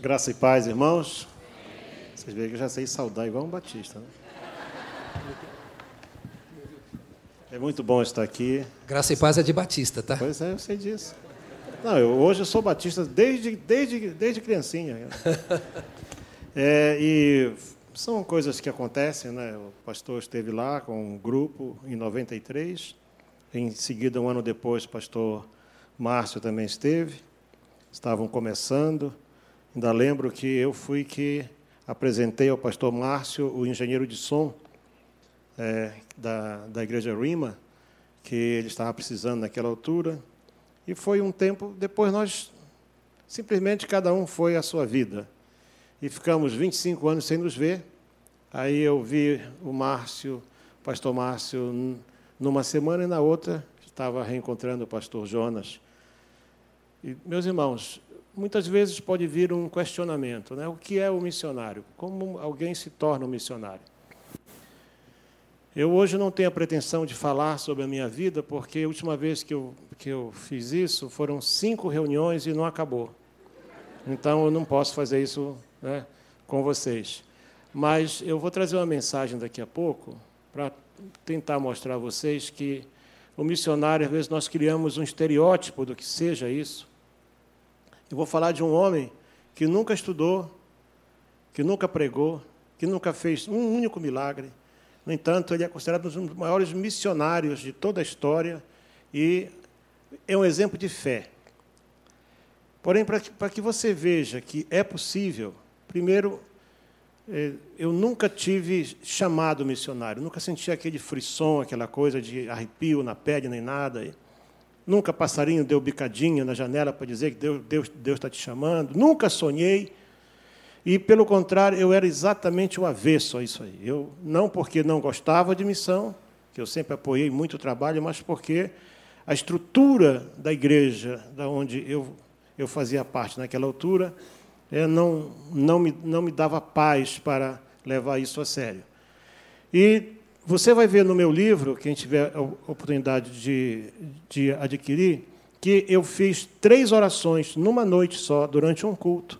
Graça e paz, irmãos. Vocês veem que eu já sei saudar igual um batista, né? É muito bom estar aqui. Graça e paz é de Batista, tá? Pois é, eu sei disso. Não, eu, hoje eu sou batista desde, desde, desde criancinha. É, e são coisas que acontecem, né? O pastor esteve lá com um grupo em 93. Em seguida, um ano depois, o pastor Márcio também esteve. Estavam começando. Ainda lembro que eu fui que apresentei ao pastor Márcio, o engenheiro de som é, da, da igreja Rima, que ele estava precisando naquela altura. E foi um tempo, depois nós simplesmente cada um foi à sua vida. E ficamos 25 anos sem nos ver. Aí eu vi o Márcio, o pastor Márcio, numa semana e na outra estava reencontrando o pastor Jonas. E, meus irmãos, muitas vezes pode vir um questionamento, né? O que é o missionário? Como alguém se torna um missionário? Eu hoje não tenho a pretensão de falar sobre a minha vida, porque a última vez que eu, que eu fiz isso foram cinco reuniões e não acabou. Então eu não posso fazer isso né, com vocês. Mas eu vou trazer uma mensagem daqui a pouco para tentar mostrar a vocês que o missionário, às vezes, nós criamos um estereótipo do que seja isso. Eu vou falar de um homem que nunca estudou, que nunca pregou, que nunca fez um único milagre. No entanto, ele é considerado um dos maiores missionários de toda a história e é um exemplo de fé. Porém, para que, para que você veja que é possível, primeiro, é, eu nunca tive chamado missionário, nunca senti aquele frisson, aquela coisa de arrepio na pele nem nada. Nunca passarinho deu bicadinha na janela para dizer que Deus, Deus, Deus está te chamando. Nunca sonhei. E, pelo contrário, eu era exatamente o avesso a isso aí. Eu, não porque não gostava de missão, que eu sempre apoiei muito o trabalho, mas porque a estrutura da igreja, da onde eu, eu fazia parte naquela altura, é, não, não, me, não me dava paz para levar isso a sério. E você vai ver no meu livro, quem tiver a oportunidade de, de adquirir, que eu fiz três orações numa noite só, durante um culto.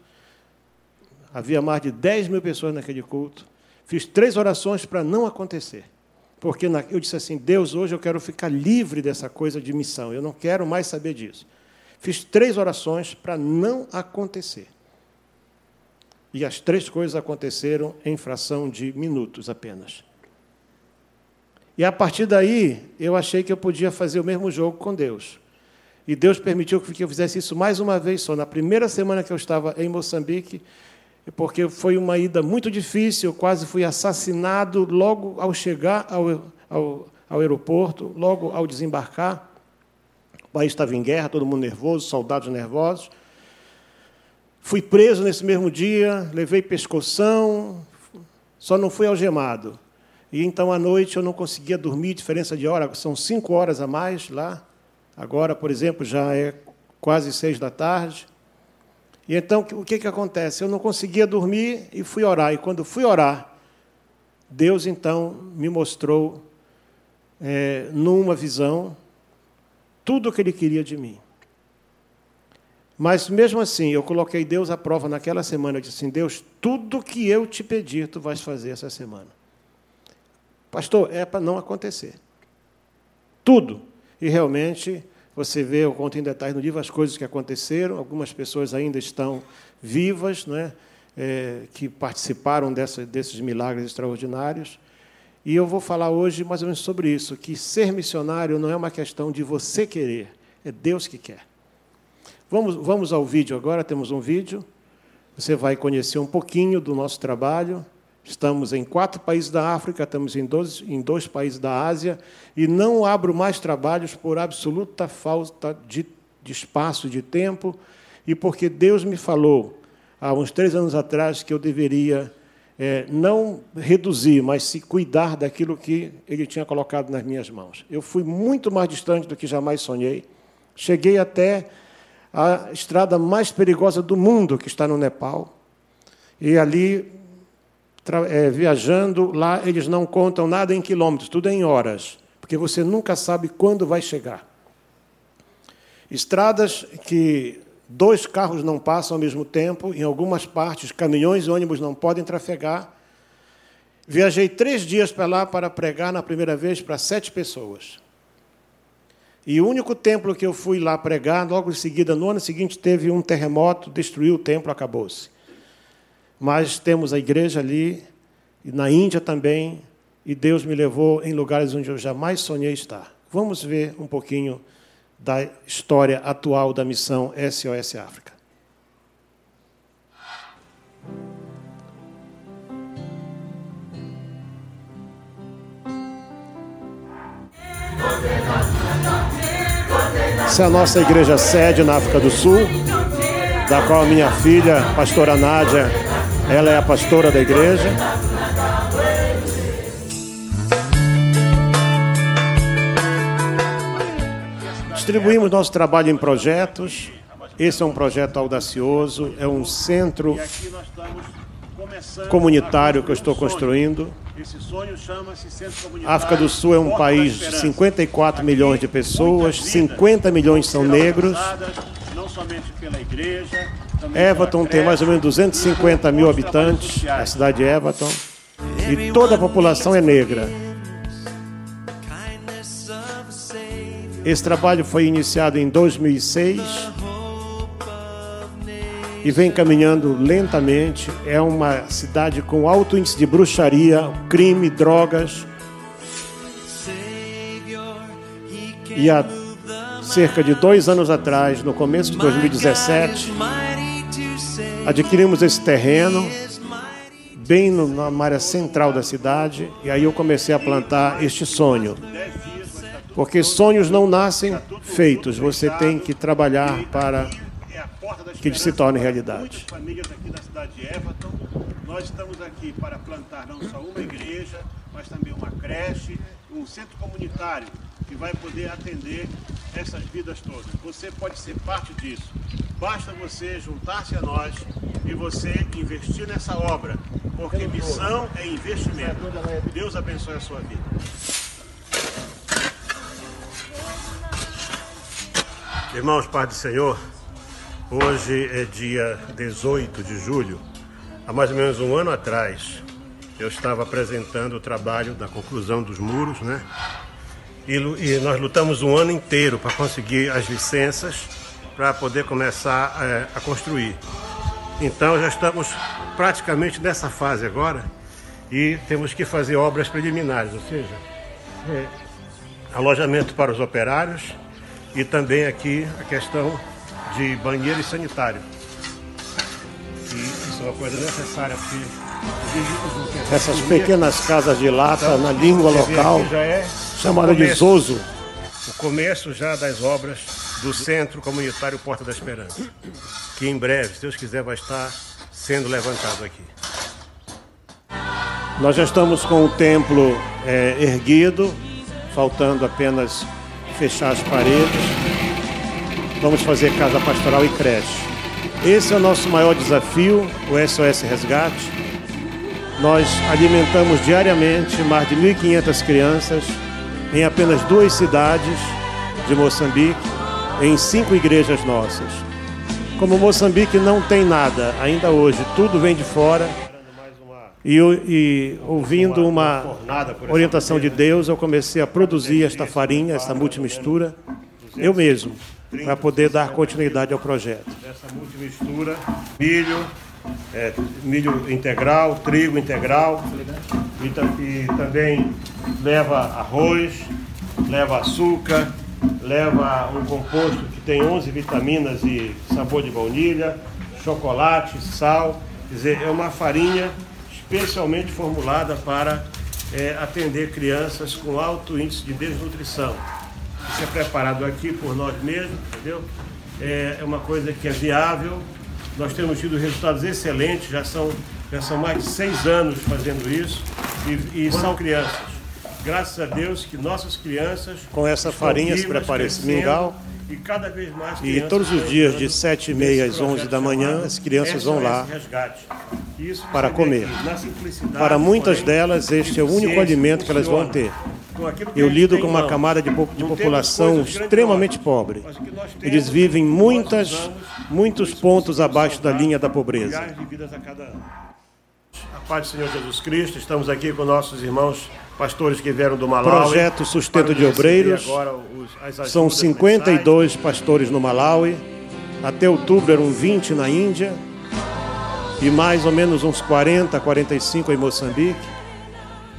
Havia mais de 10 mil pessoas naquele culto. Fiz três orações para não acontecer. Porque eu disse assim: Deus, hoje eu quero ficar livre dessa coisa de missão, eu não quero mais saber disso. Fiz três orações para não acontecer. E as três coisas aconteceram em fração de minutos apenas. E a partir daí, eu achei que eu podia fazer o mesmo jogo com Deus. E Deus permitiu que eu fizesse isso mais uma vez só. Na primeira semana que eu estava em Moçambique, porque foi uma ida muito difícil, eu quase fui assassinado logo ao chegar ao, ao, ao aeroporto, logo ao desembarcar. O país estava em guerra, todo mundo nervoso, soldados nervosos. Fui preso nesse mesmo dia, levei pescoção, só não fui algemado. E então à noite eu não conseguia dormir, diferença de hora, são cinco horas a mais lá. Agora, por exemplo, já é quase seis da tarde. E então o que, que acontece? Eu não conseguia dormir e fui orar. E quando fui orar, Deus então me mostrou, é, numa visão, tudo o que Ele queria de mim. Mas mesmo assim, eu coloquei Deus à prova naquela semana. Eu disse assim: Deus, tudo que eu te pedir, tu vais fazer essa semana. Pastor, é para não acontecer. Tudo. E realmente, você vê, eu conto em detalhes no livro as coisas que aconteceram, algumas pessoas ainda estão vivas, né, é, que participaram dessa, desses milagres extraordinários. E eu vou falar hoje mais ou menos sobre isso, que ser missionário não é uma questão de você querer, é Deus que quer. Vamos, vamos ao vídeo agora, temos um vídeo. Você vai conhecer um pouquinho do nosso trabalho. Estamos em quatro países da África, estamos em dois, em dois países da Ásia, e não abro mais trabalhos por absoluta falta de, de espaço, de tempo, e porque Deus me falou, há uns três anos atrás, que eu deveria é, não reduzir, mas se cuidar daquilo que Ele tinha colocado nas minhas mãos. Eu fui muito mais distante do que jamais sonhei. Cheguei até a estrada mais perigosa do mundo, que está no Nepal, e ali é, viajando, lá eles não contam nada em quilômetros, tudo em horas, porque você nunca sabe quando vai chegar. Estradas que Dois carros não passam ao mesmo tempo, em algumas partes, caminhões e ônibus não podem trafegar. Viajei três dias para lá para pregar na primeira vez para sete pessoas. E o único templo que eu fui lá pregar, logo em seguida, no ano seguinte, teve um terremoto, destruiu o templo, acabou-se. Mas temos a igreja ali, e na Índia também, e Deus me levou em lugares onde eu jamais sonhei estar. Vamos ver um pouquinho da história atual da missão SOS África. Essa é a nossa igreja sede na África do Sul, da qual minha filha, pastora Nádia, ela é a pastora da igreja. Distribuímos nosso trabalho em projetos. Esse é um projeto audacioso, é um centro comunitário que eu estou construindo. A África do Sul é um país de 54 milhões de pessoas, 50 milhões são negros. Everton tem mais ou menos 250 mil habitantes, a cidade de Everton, e toda a população é negra. Esse trabalho foi iniciado em 2006 e vem caminhando lentamente. É uma cidade com alto índice de bruxaria, crime, drogas. E há cerca de dois anos atrás, no começo de 2017, adquirimos esse terreno bem na área central da cidade e aí eu comecei a plantar este sonho. Porque sonhos não nascem feitos, você tem que trabalhar para que se torne realidade. famílias aqui da cidade de Everton, nós estamos aqui para plantar não só uma igreja, mas também uma creche, um centro comunitário que vai poder atender essas vidas todas. Você pode ser parte disso. Basta você juntar-se a nós e você investir nessa obra, porque missão é investimento. Deus abençoe a sua vida. Irmãos, Pai do Senhor, Hoje é dia 18 de julho. Há mais ou menos um ano atrás, eu estava apresentando o trabalho da conclusão dos muros, né? E, e nós lutamos um ano inteiro para conseguir as licenças para poder começar é, a construir. Então já estamos praticamente nessa fase agora e temos que fazer obras preliminares, ou seja, é, alojamento para os operários e também aqui a questão de banheiro e sanitário. E isso é uma coisa necessária porque essas pequenas casas de lata na língua local, é chamada de Zozo. O começo já das obras do Centro Comunitário Porta da Esperança, que em breve, se Deus quiser, vai estar sendo levantado aqui. Nós já estamos com o templo é, erguido, faltando apenas fechar as paredes vamos fazer casa pastoral e creche. Esse é o nosso maior desafio, o SOS Resgate. Nós alimentamos diariamente mais de 1.500 crianças em apenas duas cidades de Moçambique, em cinco igrejas nossas. Como Moçambique não tem nada ainda hoje, tudo vem de fora. E, e ouvindo uma orientação de Deus, eu comecei a produzir esta farinha, esta multimistura, eu mesmo para poder dar continuidade ao projeto. Essa multimistura, milho, é, milho integral, trigo integral, e, e também leva arroz, leva açúcar, leva um composto que tem 11 vitaminas e sabor de baunilha, chocolate, sal. Quer dizer, é uma farinha especialmente formulada para é, atender crianças com alto índice de desnutrição. Isso é preparado aqui por nós mesmos, entendeu? É, é uma coisa que é viável. Nós temos tido resultados excelentes, já são, já são mais de seis anos fazendo isso e, e são crianças. Graças a Deus que nossas crianças. Com essa farinha se prepara esse mingau. E cada vez mais E todos os dias, de 7 e meia às 11 da manhã, as crianças vão lá para comer. Para muitas delas, este é o único alimento que elas vão ter. Eu lido com uma camada de, de população extremamente pobre. Eles vivem muitas, muitos pontos abaixo da linha da pobreza. A paz do Senhor Jesus Cristo, estamos aqui com nossos irmãos pastores que vieram do Malawi. Projeto Sustento de Obreiros. São 52 pastores no Malawi. Até outubro eram 20 na Índia. E mais ou menos uns 40, 45 em Moçambique.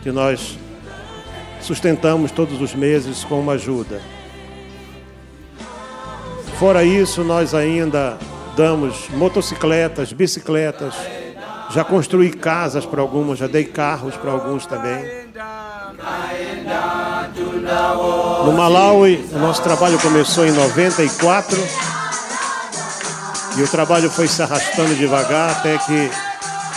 Que nós sustentamos todos os meses com uma ajuda. Fora isso, nós ainda damos motocicletas, bicicletas. Já construí casas para algumas, já dei carros para alguns também. No Malawi, o nosso trabalho começou em 94 e o trabalho foi se arrastando devagar até que,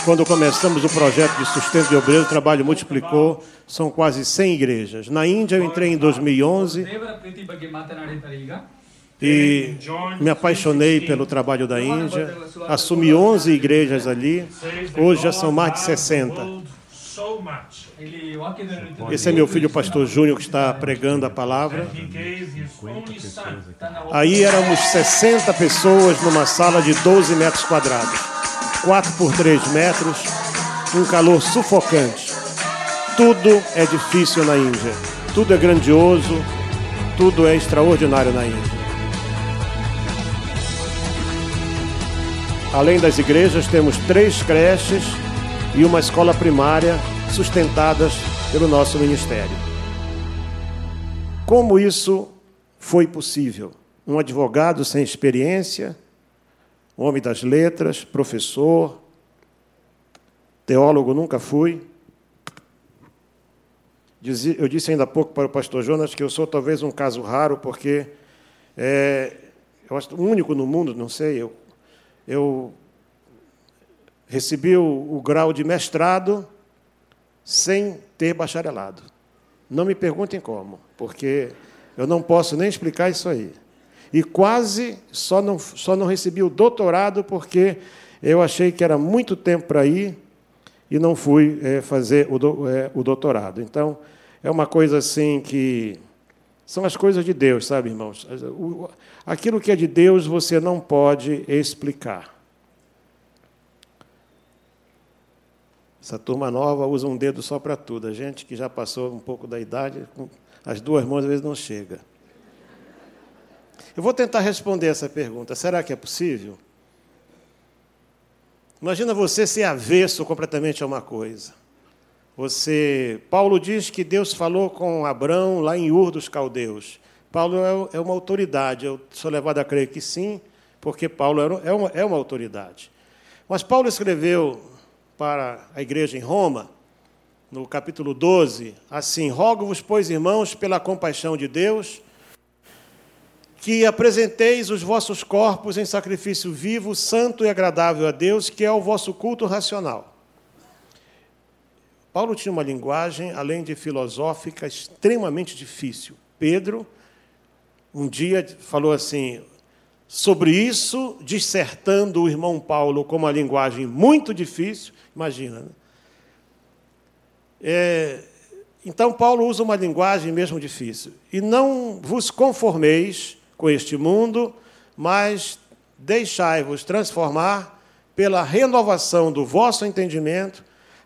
quando começamos o projeto de sustento de obreiros, o trabalho multiplicou, são quase 100 igrejas. Na Índia, eu entrei em 2011 e me apaixonei pelo trabalho da Índia. Assumi 11 igrejas ali, hoje já são mais de 60. Esse é meu filho, o pastor Júnior, que está pregando a palavra. Aí éramos 60 pessoas numa sala de 12 metros quadrados, 4 por 3 metros, um calor sufocante. Tudo é difícil na Índia, tudo é grandioso, tudo é extraordinário na Índia. Além das igrejas, temos três creches e uma escola primária sustentadas pelo nosso ministério. Como isso foi possível? Um advogado sem experiência, homem das letras, professor, teólogo nunca fui. Eu disse ainda há pouco para o pastor Jonas que eu sou talvez um caso raro, porque é, eu acho único no mundo, não sei, eu, eu recebi o, o grau de mestrado sem ter bacharelado. Não me perguntem como, porque eu não posso nem explicar isso aí. E quase só não, só não recebi o doutorado porque eu achei que era muito tempo para ir e não fui é, fazer o, do, é, o doutorado. Então, é uma coisa assim que. São as coisas de Deus, sabe, irmãos? Aquilo que é de Deus você não pode explicar. Essa turma nova usa um dedo só para tudo. A gente que já passou um pouco da idade, as duas mãos às vezes não chega. Eu vou tentar responder essa pergunta. Será que é possível? Imagina você ser avesso completamente a uma coisa. Você, Paulo diz que Deus falou com Abraão lá em Ur dos Caldeus. Paulo é, é uma autoridade. Eu sou levado a crer que sim, porque Paulo é é uma autoridade. Mas Paulo escreveu para a igreja em Roma, no capítulo 12, assim: Rogo-vos, pois, irmãos, pela compaixão de Deus, que apresenteis os vossos corpos em sacrifício vivo, santo e agradável a Deus, que é o vosso culto racional. Paulo tinha uma linguagem, além de filosófica, extremamente difícil. Pedro, um dia, falou assim: sobre isso, dissertando o irmão Paulo com uma linguagem muito difícil, imagina. Né? É, então, Paulo usa uma linguagem mesmo difícil. E não vos conformeis com este mundo, mas deixai-vos transformar pela renovação do vosso entendimento,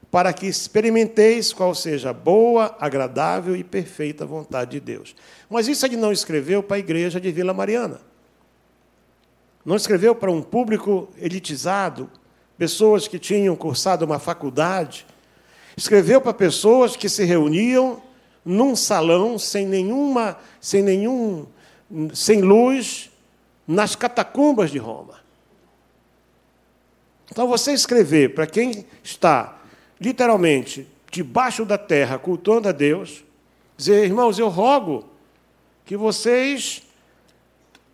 para que experimenteis qual seja a boa, agradável e perfeita vontade de Deus. Mas isso ele não escreveu para a igreja de Vila Mariana. Não escreveu para um público elitizado, pessoas que tinham cursado uma faculdade. Escreveu para pessoas que se reuniam num salão sem nenhuma, sem nenhum, sem luz, nas catacumbas de Roma. Então você escrever para quem está literalmente debaixo da terra cultuando a Deus, dizer, irmãos, eu rogo que vocês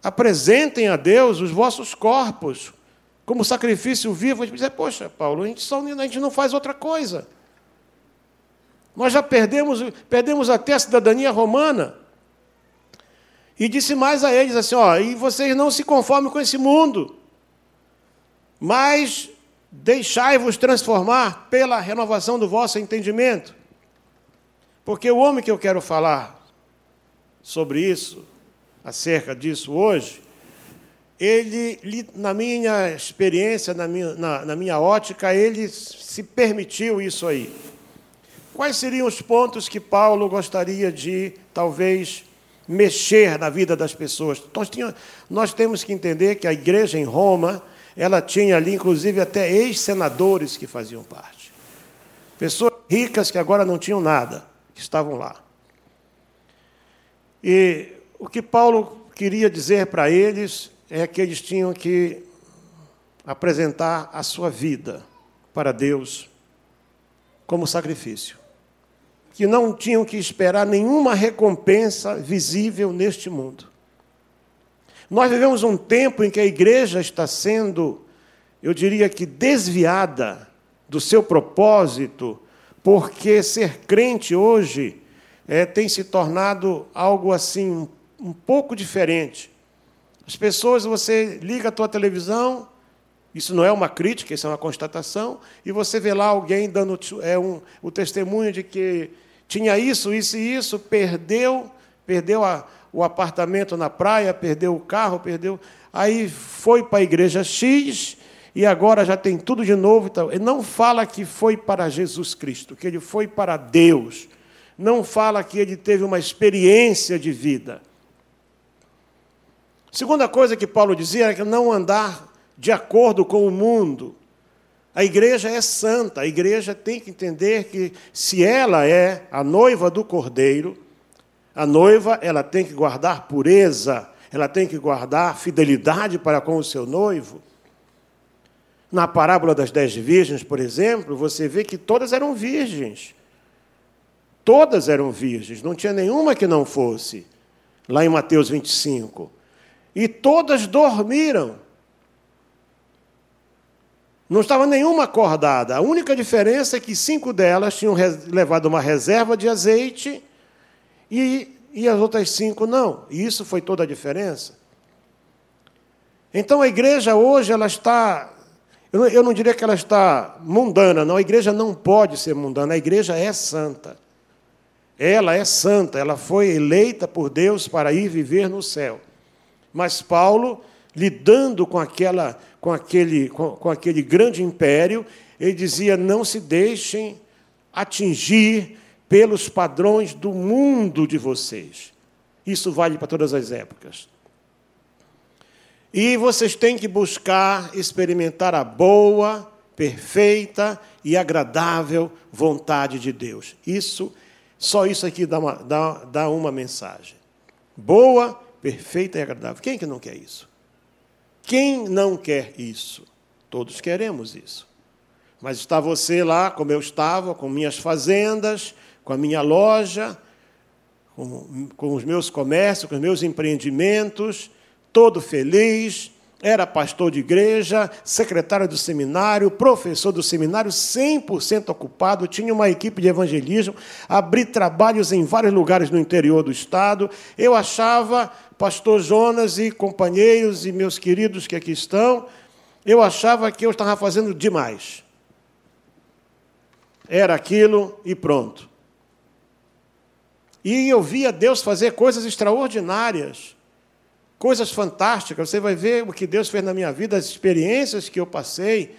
apresentem a Deus os vossos corpos como sacrifício vivo. A gente diz, poxa, Paulo, a gente, só, a gente não faz outra coisa. Nós já perdemos, perdemos até a cidadania romana. E disse mais a eles assim: ó, e vocês não se conformem com esse mundo, mas deixai-vos transformar pela renovação do vosso entendimento, Porque o homem que eu quero falar sobre isso, acerca disso hoje, ele, na minha experiência, na minha, na, na minha ótica, ele se permitiu isso aí. Quais seriam os pontos que Paulo gostaria de, talvez, mexer na vida das pessoas? Nós, nós temos que entender que a igreja em Roma, ela tinha ali, inclusive, até ex-senadores que faziam parte. Pessoas ricas que agora não tinham nada, que estavam lá. E o que Paulo queria dizer para eles é que eles tinham que apresentar a sua vida para Deus como sacrifício. Que não tinham que esperar nenhuma recompensa visível neste mundo. Nós vivemos um tempo em que a igreja está sendo, eu diria que, desviada do seu propósito, porque ser crente hoje é, tem se tornado algo assim, um, um pouco diferente. As pessoas, você liga a tua televisão, isso não é uma crítica, isso é uma constatação, e você vê lá alguém dando é um, o testemunho de que tinha isso, isso e isso, perdeu, perdeu a, o apartamento na praia, perdeu o carro, perdeu. Aí foi para a igreja X e agora já tem tudo de novo. Então, ele não fala que foi para Jesus Cristo, que ele foi para Deus. Não fala que ele teve uma experiência de vida. Segunda coisa que Paulo dizia era que não andar de acordo com o mundo. A igreja é santa, a igreja tem que entender que se ela é a noiva do cordeiro, a noiva ela tem que guardar pureza, ela tem que guardar fidelidade para com o seu noivo. Na parábola das dez virgens, por exemplo, você vê que todas eram virgens. Todas eram virgens, não tinha nenhuma que não fosse. Lá em Mateus 25 e todas dormiram. Não estava nenhuma acordada. A única diferença é que cinco delas tinham levado uma reserva de azeite e, e as outras cinco não. E isso foi toda a diferença. Então a igreja hoje ela está. Eu não, eu não diria que ela está mundana, não. A igreja não pode ser mundana. A igreja é santa. Ela é santa. Ela foi eleita por Deus para ir viver no céu. Mas Paulo, lidando com, aquela, com, aquele, com, com aquele grande império, ele dizia: não se deixem atingir pelos padrões do mundo de vocês. Isso vale para todas as épocas. E vocês têm que buscar experimentar a boa, perfeita e agradável vontade de Deus. Isso, só isso aqui dá uma, dá, dá uma mensagem. Boa, perfeita e agradável. Quem que não quer isso? Quem não quer isso? Todos queremos isso. Mas está você lá, como eu estava, com minhas fazendas, com a minha loja, com, com os meus comércios, com os meus empreendimentos, todo feliz, era pastor de igreja, secretário do seminário, professor do seminário, 100% ocupado, tinha uma equipe de evangelismo, abri trabalhos em vários lugares no interior do estado. Eu achava, pastor Jonas e companheiros e meus queridos que aqui estão, eu achava que eu estava fazendo demais. Era aquilo e pronto. E eu via Deus fazer coisas extraordinárias coisas fantásticas. Você vai ver o que Deus fez na minha vida, as experiências que eu passei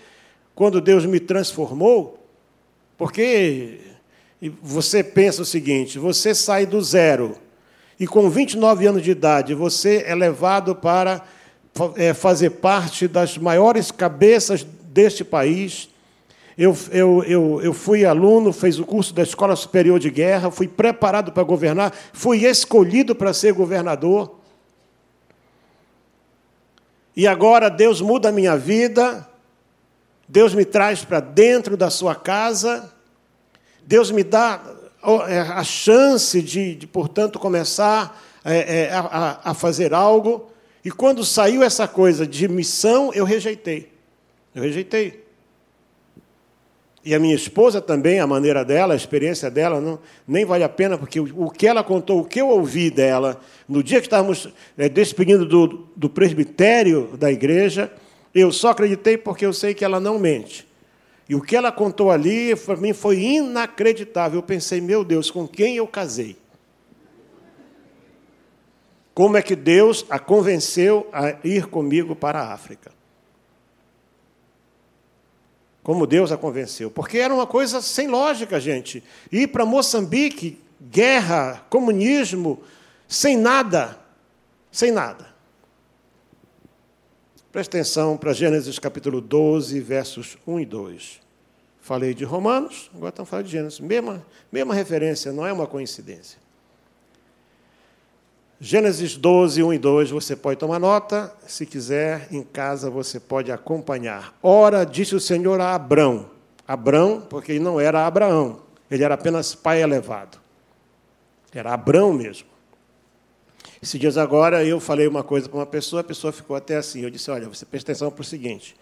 quando Deus me transformou. Porque você pensa o seguinte: você sai do zero e com 29 anos de idade você é levado para é, fazer parte das maiores cabeças deste país. Eu, eu, eu, eu fui aluno, fiz o curso da Escola Superior de Guerra, fui preparado para governar, fui escolhido para ser governador. E agora Deus muda a minha vida, Deus me traz para dentro da sua casa, Deus me dá é, a chance de, de portanto, começar é, é, a, a fazer algo. E quando saiu essa coisa de missão, eu rejeitei. Eu rejeitei. E a minha esposa também, a maneira dela, a experiência dela, não, nem vale a pena, porque o, o que ela contou, o que eu ouvi dela, no dia que estávamos é, despedindo do, do presbitério da igreja, eu só acreditei porque eu sei que ela não mente. E o que ela contou ali, para mim, foi inacreditável. Eu pensei, meu Deus, com quem eu casei? Como é que Deus a convenceu a ir comigo para a África? Como Deus a convenceu? Porque era uma coisa sem lógica, gente. Ir para Moçambique, guerra, comunismo, sem nada. Sem nada. Presta atenção para Gênesis capítulo 12, versos 1 e 2. Falei de Romanos, agora estamos falando de Gênesis. Mesma, mesma referência, não é uma coincidência. Gênesis 12, 1 e 2, você pode tomar nota, se quiser, em casa você pode acompanhar. Ora, disse o Senhor a Abrão, Abrão, porque ele não era Abraão, ele era apenas pai elevado. Era Abrão mesmo. Esses dias agora eu falei uma coisa para uma pessoa, a pessoa ficou até assim. Eu disse: Olha, você presta atenção para o seguinte.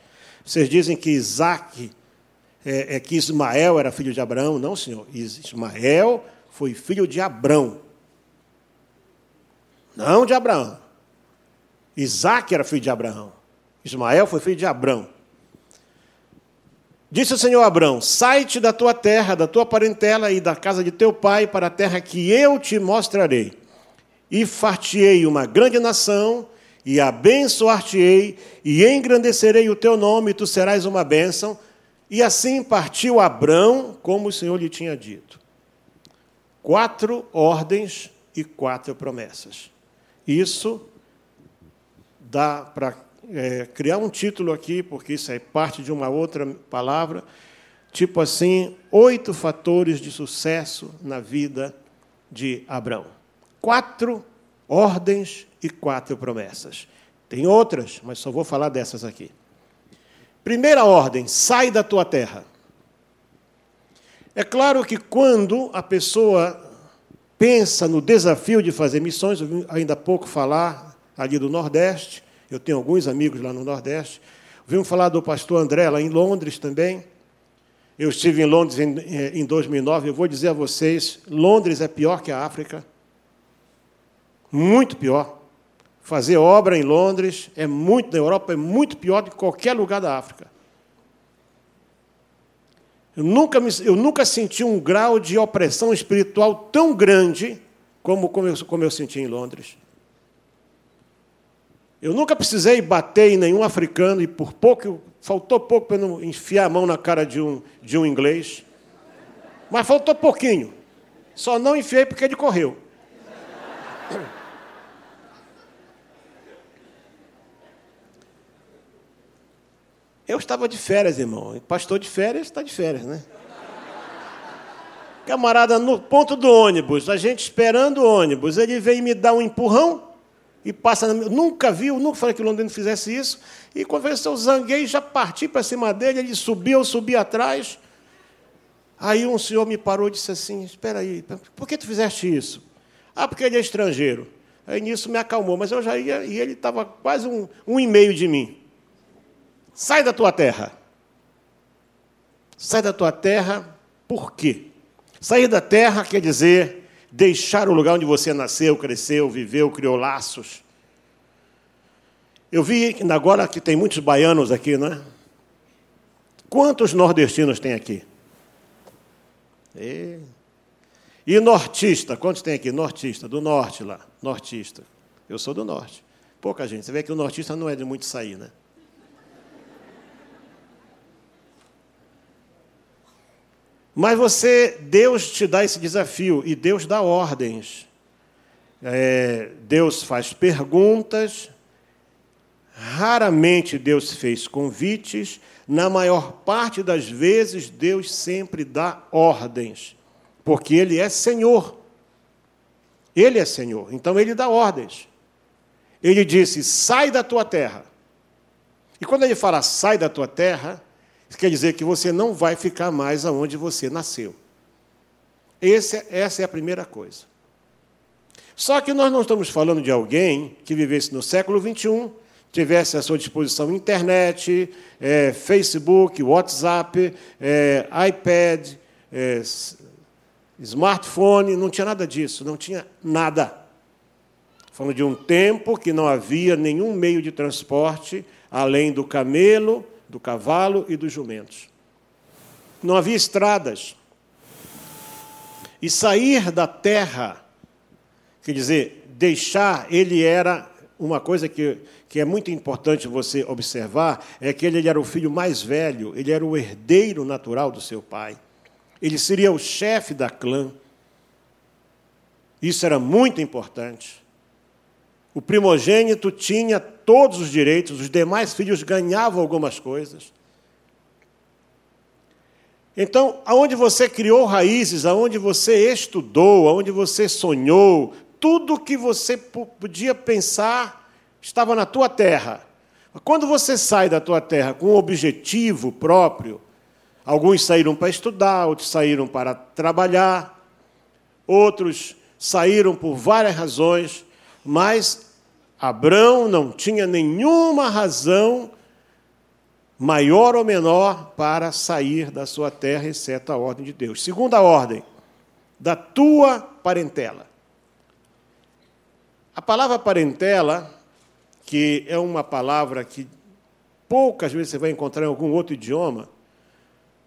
Vocês dizem que Isaac, é, é, que Ismael era filho de Abraão. Não, senhor. Ismael foi filho de Abrão. Não de Abraão. Isaac era filho de Abraão. Ismael foi filho de Abrão. Disse o Senhor a Abrão: Sai-te da tua terra, da tua parentela e da casa de teu pai para a terra que eu te mostrarei e fartiei uma grande nação, e abençoar-te-ei, e engrandecerei o teu nome, e tu serás uma bênção. E assim partiu Abrão, como o Senhor lhe tinha dito. Quatro ordens e quatro promessas. Isso dá para é, criar um título aqui, porque isso é parte de uma outra palavra, tipo assim, oito fatores de sucesso na vida de Abraão quatro ordens e quatro promessas. Tem outras, mas só vou falar dessas aqui. Primeira ordem: sai da tua terra. É claro que quando a pessoa pensa no desafio de fazer missões, eu vim ainda há pouco falar ali do Nordeste, eu tenho alguns amigos lá no Nordeste, vimos falar do pastor André lá em Londres também. Eu estive em Londres em 2009, eu vou dizer a vocês, Londres é pior que a África. Muito pior. Fazer obra em Londres é muito, na Europa, é muito pior do que qualquer lugar da África. Eu nunca, me, eu nunca senti um grau de opressão espiritual tão grande como, como, eu, como eu senti em Londres. Eu nunca precisei bater em nenhum africano e por pouco, faltou pouco para não enfiar a mão na cara de um, de um inglês. Mas faltou pouquinho. Só não enfiei porque ele correu. Eu estava de férias, irmão. Pastor de férias está de férias, né? Camarada, no ponto do ônibus, a gente esperando o ônibus, ele vem me dar um empurrão e passa. Nunca viu, nunca falei que o Londrino fizesse isso. E quando eu zanguei, já parti para cima dele, ele subiu, eu subi atrás. Aí um senhor me parou e disse assim: Espera aí, por que tu fizeste isso? Ah, porque ele é estrangeiro. Aí nisso me acalmou, mas eu já ia, e ele estava quase um, um e meio de mim. Sai da tua terra. Sai da tua terra, por quê? Sair da terra quer dizer deixar o lugar onde você nasceu, cresceu, viveu, criou laços. Eu vi agora que tem muitos baianos aqui, não é? Quantos nordestinos tem aqui? E, e nortista, quantos tem aqui? Nortista, do norte lá, nortista. Eu sou do norte. Pouca gente. Você vê que o nortista não é de muito sair, né? Mas você, Deus te dá esse desafio e Deus dá ordens. É, Deus faz perguntas. Raramente Deus fez convites. Na maior parte das vezes, Deus sempre dá ordens, porque Ele é Senhor. Ele é Senhor, então Ele dá ordens. Ele disse: sai da tua terra. E quando ele fala sai da tua terra, isso quer dizer que você não vai ficar mais aonde você nasceu. Esse, essa é a primeira coisa. Só que nós não estamos falando de alguém que vivesse no século XXI, tivesse à sua disposição internet, é, Facebook, WhatsApp, é, iPad, é, smartphone, não tinha nada disso, não tinha nada. Falando de um tempo que não havia nenhum meio de transporte além do camelo do cavalo e dos jumentos. não havia estradas. E sair da terra, quer dizer, deixar, ele era uma coisa que, que é muito importante você observar, é que ele era o filho mais velho, ele era o herdeiro natural do seu pai. Ele seria o chefe da clã. Isso era muito importante. O primogênito tinha todos os direitos, os demais filhos ganhavam algumas coisas. Então, aonde você criou raízes, aonde você estudou, aonde você sonhou, tudo que você podia pensar estava na tua terra. Quando você sai da tua terra com um objetivo próprio, alguns saíram para estudar, outros saíram para trabalhar, outros saíram por várias razões, mas Abraão não tinha nenhuma razão maior ou menor para sair da sua terra, exceto a ordem de Deus. Segunda ordem, da tua parentela. A palavra parentela, que é uma palavra que poucas vezes você vai encontrar em algum outro idioma,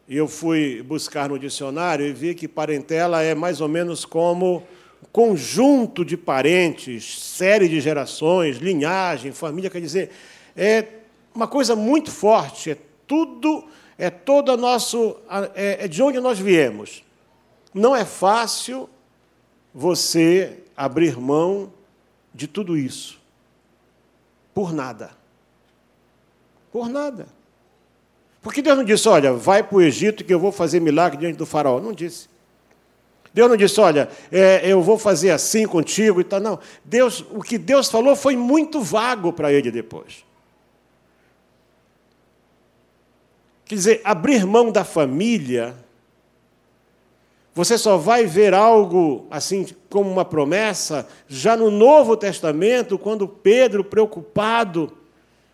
eu fui buscar no dicionário e vi que parentela é mais ou menos como conjunto de parentes, série de gerações, linhagem, família, quer dizer, é uma coisa muito forte, é tudo, é todo nosso, é, é de onde nós viemos. Não é fácil você abrir mão de tudo isso. Por nada. Por nada. Porque Deus não disse, olha, vai para o Egito que eu vou fazer milagre diante do faraó. Não disse. Deus não disse, olha, é, eu vou fazer assim contigo e tal. Não. Deus, o que Deus falou foi muito vago para ele depois. Quer dizer, abrir mão da família, você só vai ver algo assim como uma promessa já no Novo Testamento, quando Pedro, preocupado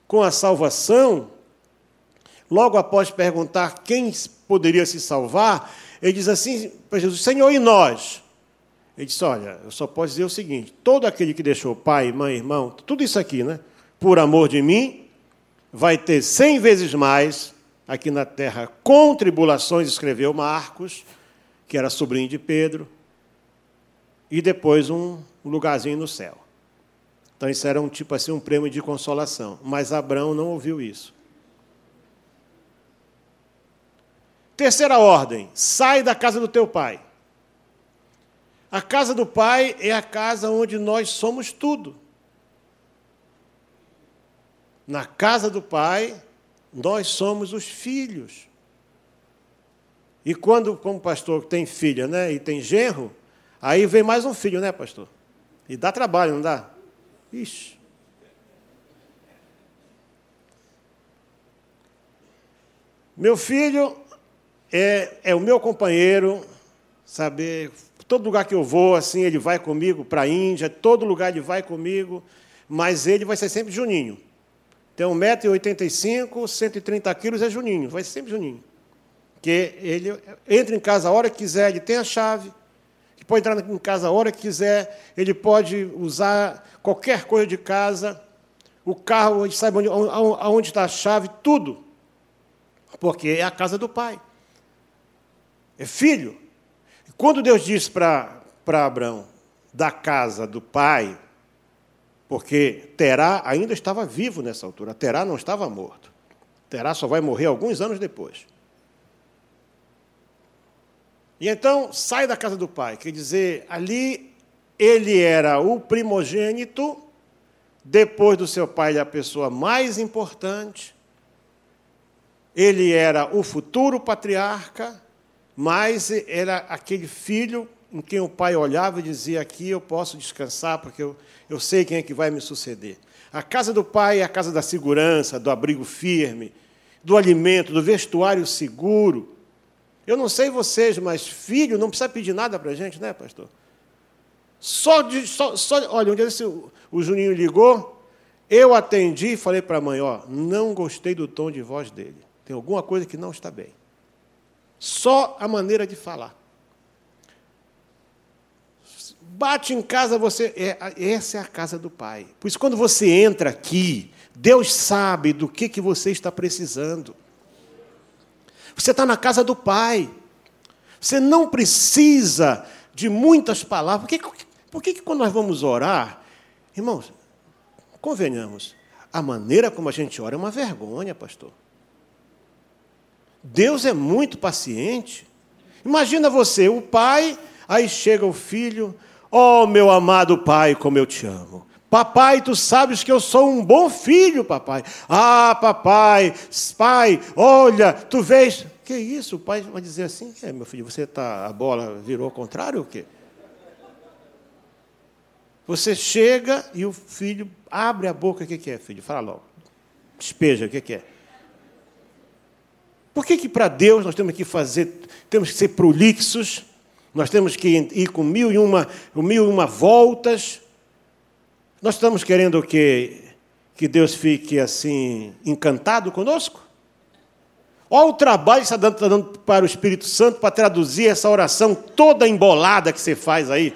com a salvação, logo após perguntar quem poderia se salvar, ele diz assim para Jesus: Senhor, e nós? Ele disse: Olha, eu só posso dizer o seguinte: todo aquele que deixou pai, mãe, irmão, tudo isso aqui, né? Por amor de mim, vai ter cem vezes mais aqui na terra com tribulações, escreveu Marcos, que era sobrinho de Pedro, e depois um lugarzinho no céu. Então isso era um tipo assim, um prêmio de consolação. Mas Abraão não ouviu isso. Terceira ordem: sai da casa do teu pai. A casa do pai é a casa onde nós somos tudo. Na casa do pai nós somos os filhos. E quando, como pastor tem filha né, e tem genro, aí vem mais um filho, né, pastor? E dá trabalho, não dá? Ixi. Meu filho é, é o meu companheiro, saber todo lugar que eu vou, assim, ele vai comigo para a Índia, todo lugar ele vai comigo, mas ele vai ser sempre Juninho. Tem 1,85m, 130 quilos, é Juninho, vai ser sempre Juninho. Que ele entra em casa a hora que quiser, ele tem a chave, ele pode entrar em casa a hora que quiser, ele pode usar qualquer coisa de casa, o carro, ele sabe onde, está a chave, tudo. Porque é a casa do pai. É filho. E quando Deus disse para Abraão, da casa do pai, porque Terá ainda estava vivo nessa altura, Terá não estava morto. Terá só vai morrer alguns anos depois. E então sai da casa do pai, quer dizer, ali ele era o primogênito, depois do seu pai, ele é a pessoa mais importante, ele era o futuro patriarca, mas era aquele filho em quem o pai olhava e dizia: Aqui eu posso descansar, porque eu, eu sei quem é que vai me suceder. A casa do pai é a casa da segurança, do abrigo firme, do alimento, do vestuário seguro. Eu não sei vocês, mas filho não precisa pedir nada para a gente, né, pastor? Só, de, só, só olha, um dia esse, o Juninho ligou, eu atendi e falei para a mãe: Ó, não gostei do tom de voz dele. Tem alguma coisa que não está bem. Só a maneira de falar. Bate em casa, você. É, essa é a casa do Pai. Por isso, quando você entra aqui, Deus sabe do que, que você está precisando. Você está na casa do Pai. Você não precisa de muitas palavras. Por que, por que, que quando nós vamos orar, irmãos, convenhamos, a maneira como a gente ora é uma vergonha, pastor. Deus é muito paciente. Imagina você, o pai, aí chega o filho, oh meu amado pai, como eu te amo. Papai, tu sabes que eu sou um bom filho, papai. Ah, papai, pai, olha, tu vês. Que isso? O pai vai dizer assim: é, meu filho, você tá, a bola virou ao contrário ou quê? Você chega e o filho abre a boca, o que, que é, filho? Fala logo. Despeja, o que é? Por que, que para Deus nós temos que fazer, temos que ser prolixos, nós temos que ir com mil e uma, mil e uma voltas? Nós estamos querendo que, que Deus fique assim, encantado conosco? Olha o trabalho que está dando, está dando para o Espírito Santo para traduzir essa oração toda embolada que você faz aí.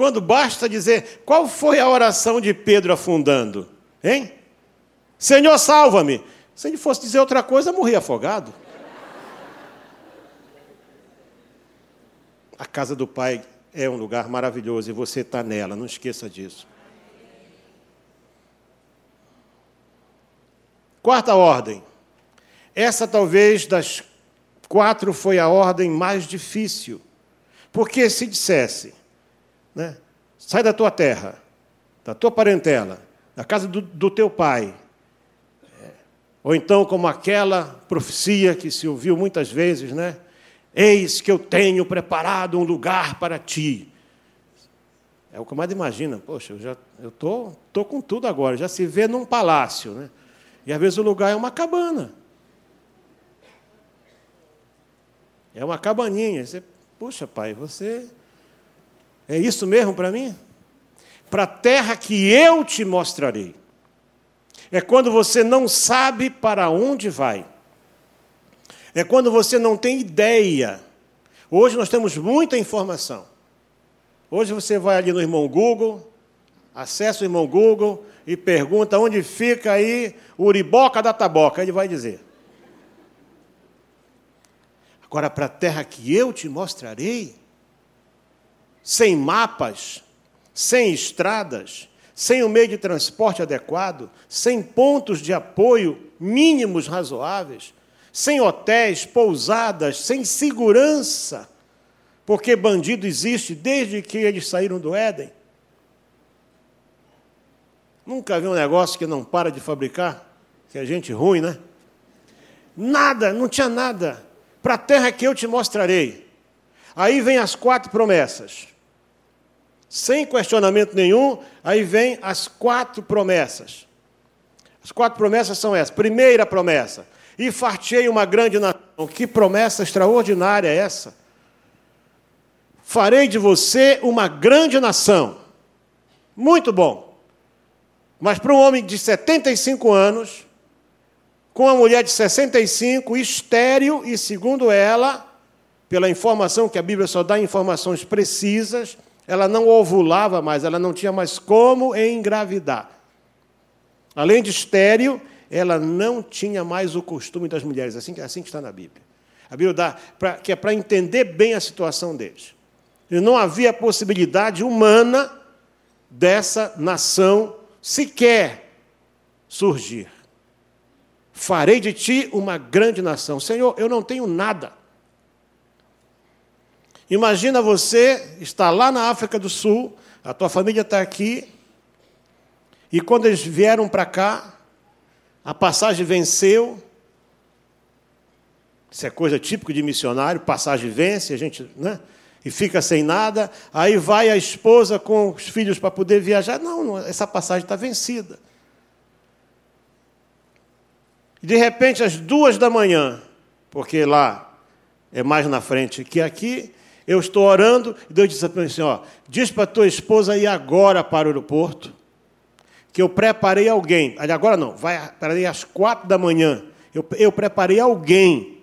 Quando basta dizer, qual foi a oração de Pedro afundando? Hein? Senhor, salva-me. Se ele fosse dizer outra coisa, morria afogado. A casa do Pai é um lugar maravilhoso e você está nela, não esqueça disso. Quarta ordem. Essa talvez das quatro foi a ordem mais difícil. Porque se dissesse, né? Sai da tua terra, da tua parentela, da casa do, do teu pai. É. Ou então, como aquela profecia que se ouviu muitas vezes, né? Eis que eu tenho preparado um lugar para ti. É o que mais imagina. Poxa, eu já eu tô, tô com tudo agora. Já se vê num palácio, né? E às vezes o lugar é uma cabana. É uma cabaninha. Você, puxa, pai, você é isso mesmo para mim? Para a terra que eu te mostrarei. É quando você não sabe para onde vai. É quando você não tem ideia. Hoje nós temos muita informação. Hoje você vai ali no irmão Google, acessa o irmão Google e pergunta onde fica aí o Uriboca da Taboca. Ele vai dizer. Agora, para a terra que eu te mostrarei, sem mapas, sem estradas, sem um meio de transporte adequado, sem pontos de apoio mínimos razoáveis, sem hotéis, pousadas, sem segurança, porque bandido existe desde que eles saíram do Éden. Nunca vi um negócio que não para de fabricar, que é gente ruim, né? Nada, não tinha nada. Para a terra que eu te mostrarei. Aí vem as quatro promessas sem questionamento nenhum, aí vem as quatro promessas. As quatro promessas são essas. Primeira promessa: e fartei uma grande nação. Que promessa extraordinária é essa? Farei de você uma grande nação. Muito bom. Mas para um homem de 75 anos, com uma mulher de 65, estéril, e segundo ela, pela informação que a Bíblia só dá informações precisas, ela não ovulava mais, ela não tinha mais como engravidar. Além de estéril, ela não tinha mais o costume das mulheres, assim, assim que está na Bíblia. A Bíblia dá pra, que é para entender bem a situação deles. E não havia possibilidade humana dessa nação sequer surgir. Farei de ti uma grande nação. Senhor, eu não tenho nada. Imagina você estar lá na África do Sul, a tua família está aqui, e quando eles vieram para cá, a passagem venceu. Isso é coisa típica de missionário, passagem vence, a gente, né? E fica sem nada, aí vai a esposa com os filhos para poder viajar. Não, não essa passagem está vencida. De repente, às duas da manhã, porque lá é mais na frente que aqui, eu estou orando e Deus disse para mim assim: ó, diz para tua esposa ir agora para o aeroporto, que eu preparei alguém. Agora não, vai às quatro da manhã. Eu, eu preparei alguém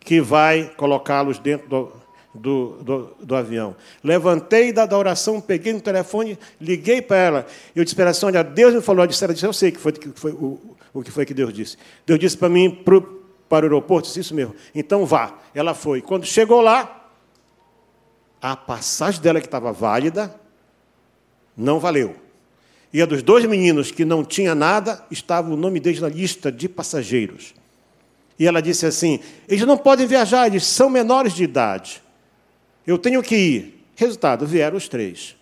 que vai colocá-los dentro do, do, do, do, avião. Levantei da, da oração, peguei no telefone, liguei para ela. Eu disse para ela assim, olha, Deus me falou disso. Ela disse, eu sei que foi, que foi o, o que foi que Deus disse. Deus disse para mim, para o aeroporto, disse isso mesmo. Então vá. Ela foi. Quando chegou lá, a passagem dela que estava válida, não valeu. E a dos dois meninos que não tinha nada, estava o nome deles na lista de passageiros. E ela disse assim: eles não podem viajar, eles são menores de idade. Eu tenho que ir. Resultado: vieram os três.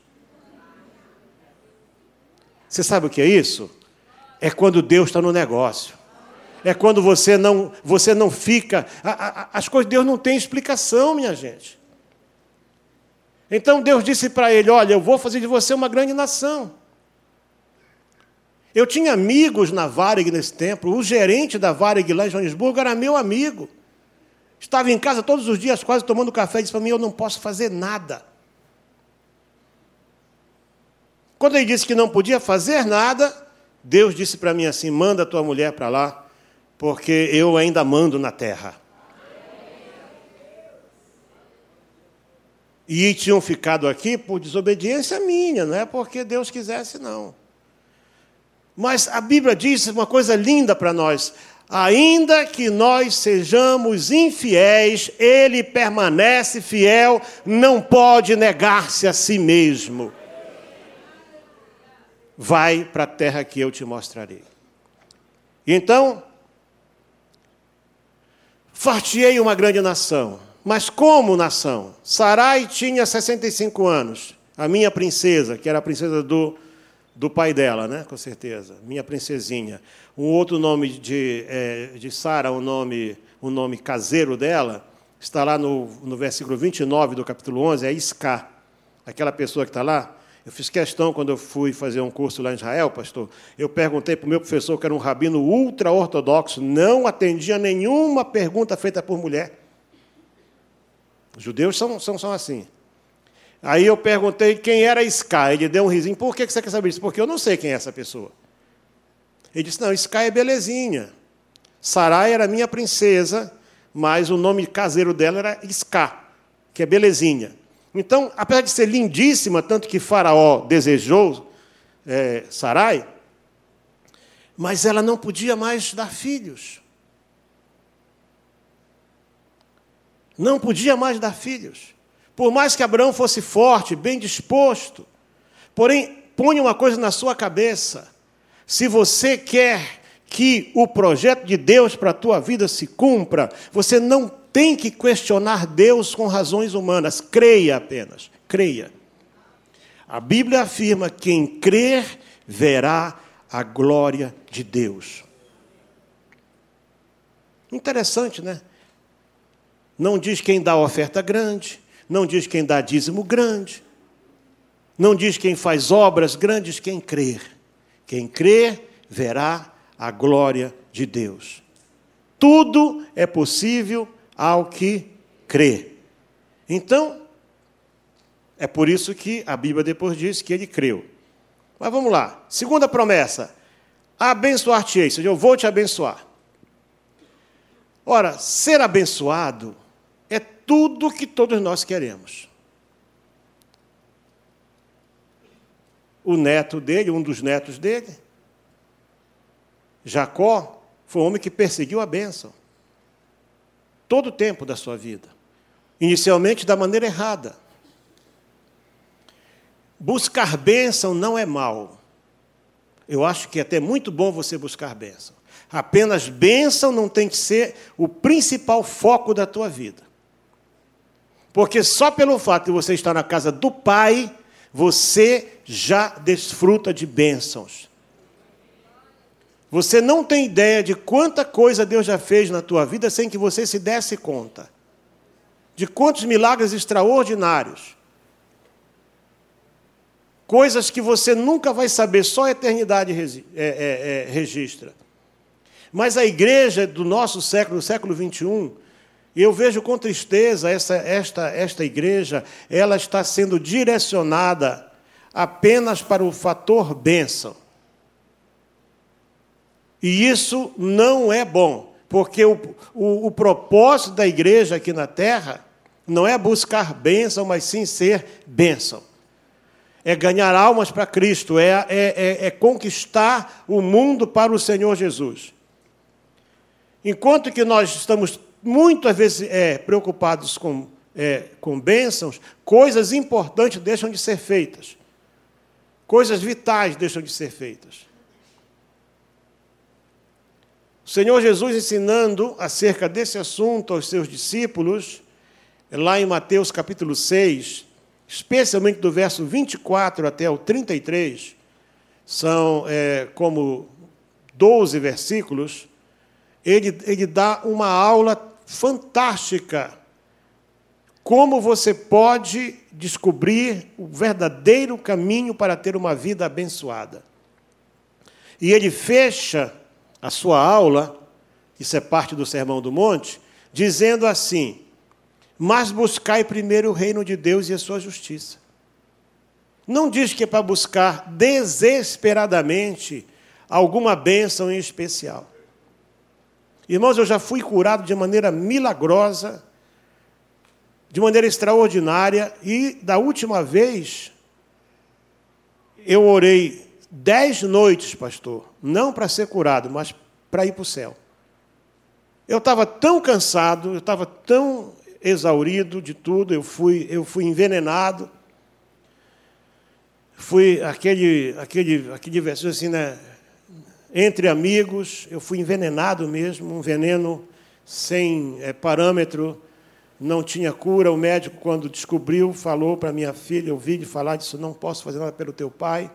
Você sabe o que é isso? É quando Deus está no negócio. É quando você não, você não fica. As coisas de Deus não têm explicação, minha gente. Então Deus disse para ele: Olha, eu vou fazer de você uma grande nação. Eu tinha amigos na Varig nesse tempo. O gerente da Varig lá em Joanesburgo era meu amigo. Estava em casa todos os dias, quase tomando café, e disse para mim: Eu não posso fazer nada. Quando ele disse que não podia fazer nada, Deus disse para mim assim: Manda tua mulher para lá, porque eu ainda mando na terra. E tinham ficado aqui por desobediência minha, não é porque Deus quisesse, não. Mas a Bíblia diz uma coisa linda para nós: ainda que nós sejamos infiéis, Ele permanece fiel, não pode negar-se a si mesmo. Vai para a terra que eu te mostrarei. Então, fartiei uma grande nação. Mas como nação? Sarai tinha 65 anos, a minha princesa, que era a princesa do do pai dela, né? com certeza, minha princesinha. Um outro nome de, é, de Sara, o um nome, um nome caseiro dela, está lá no, no versículo 29 do capítulo 11, é Isca, aquela pessoa que está lá. Eu fiz questão, quando eu fui fazer um curso lá em Israel, pastor, eu perguntei para o meu professor, que era um rabino ultra-ortodoxo, não atendia nenhuma pergunta feita por mulher. Os judeus são, são, são assim. Aí eu perguntei quem era Sky. Ele deu um risinho. Por que você quer saber isso? Porque eu não sei quem é essa pessoa. Ele disse: Não, Sky é belezinha. Sarai era minha princesa, mas o nome caseiro dela era Ska, que é belezinha. Então, apesar de ser lindíssima, tanto que Faraó desejou é, Sarai, mas ela não podia mais dar filhos. Não podia mais dar filhos. Por mais que Abraão fosse forte, bem disposto, porém, ponha uma coisa na sua cabeça: se você quer que o projeto de Deus para a tua vida se cumpra, você não tem que questionar Deus com razões humanas, creia apenas, creia. A Bíblia afirma: quem crer verá a glória de Deus. Interessante, né? Não diz quem dá oferta grande, não diz quem dá dízimo grande. Não diz quem faz obras grandes, quem crer. Quem crer verá a glória de Deus. Tudo é possível ao que crê. Então, é por isso que a Bíblia depois diz que ele creu. Mas vamos lá. Segunda promessa: abençoar-te-ei, seja, eu vou te abençoar. Ora, ser abençoado tudo que todos nós queremos. O neto dele, um dos netos dele, Jacó, foi um homem que perseguiu a bênção. Todo o tempo da sua vida. Inicialmente da maneira errada. Buscar bênção não é mal. Eu acho que é até muito bom você buscar bênção. Apenas bênção não tem que ser o principal foco da tua vida. Porque só pelo fato de você estar na casa do Pai, você já desfruta de bênçãos. Você não tem ideia de quanta coisa Deus já fez na tua vida sem que você se desse conta. De quantos milagres extraordinários. Coisas que você nunca vai saber, só a eternidade é, é, é, registra. Mas a igreja do nosso século, do século 21, e eu vejo com tristeza essa, esta, esta igreja, ela está sendo direcionada apenas para o fator bênção. E isso não é bom, porque o, o, o propósito da igreja aqui na terra Não é buscar bênção, mas sim ser bênção. É ganhar almas para Cristo, é, é, é, é conquistar o mundo para o Senhor Jesus. Enquanto que nós estamos muitas vezes é, preocupados com, é, com bênçãos, coisas importantes deixam de ser feitas. Coisas vitais deixam de ser feitas. O Senhor Jesus ensinando acerca desse assunto aos seus discípulos, lá em Mateus capítulo 6, especialmente do verso 24 até o 33, são é, como 12 versículos, ele, ele dá uma aula fantástica. Como você pode descobrir o verdadeiro caminho para ter uma vida abençoada. E ele fecha a sua aula, isso é parte do Sermão do Monte, dizendo assim: Mas buscai primeiro o reino de Deus e a sua justiça. Não diz que é para buscar desesperadamente alguma bênção em especial. Irmãos, eu já fui curado de maneira milagrosa, de maneira extraordinária, e da última vez eu orei dez noites, pastor, não para ser curado, mas para ir para o céu. Eu estava tão cansado, eu estava tão exaurido de tudo, eu fui, eu fui envenenado. Fui aquele, aquele, aquele versículo assim, né? Entre amigos, eu fui envenenado mesmo, um veneno sem é, parâmetro, não tinha cura. O médico, quando descobriu, falou para minha filha: Eu vi de falar disso, não posso fazer nada pelo teu pai.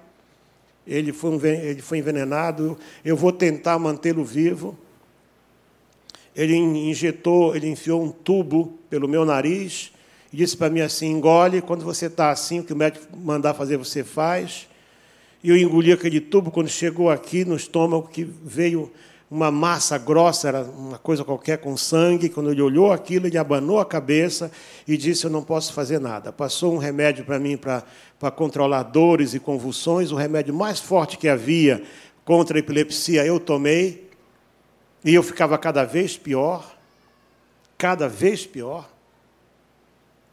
Ele foi, ele foi envenenado, eu vou tentar mantê-lo vivo. Ele injetou, ele enfiou um tubo pelo meu nariz e disse para mim assim: engole, quando você está assim, o que o médico mandar fazer, você faz. E eu engoli aquele tubo, quando chegou aqui no estômago, que veio uma massa grossa, era uma coisa qualquer com sangue. Quando ele olhou aquilo, ele abanou a cabeça e disse: Eu não posso fazer nada. Passou um remédio para mim para controlar dores e convulsões, o remédio mais forte que havia contra a epilepsia eu tomei. E eu ficava cada vez pior, cada vez pior.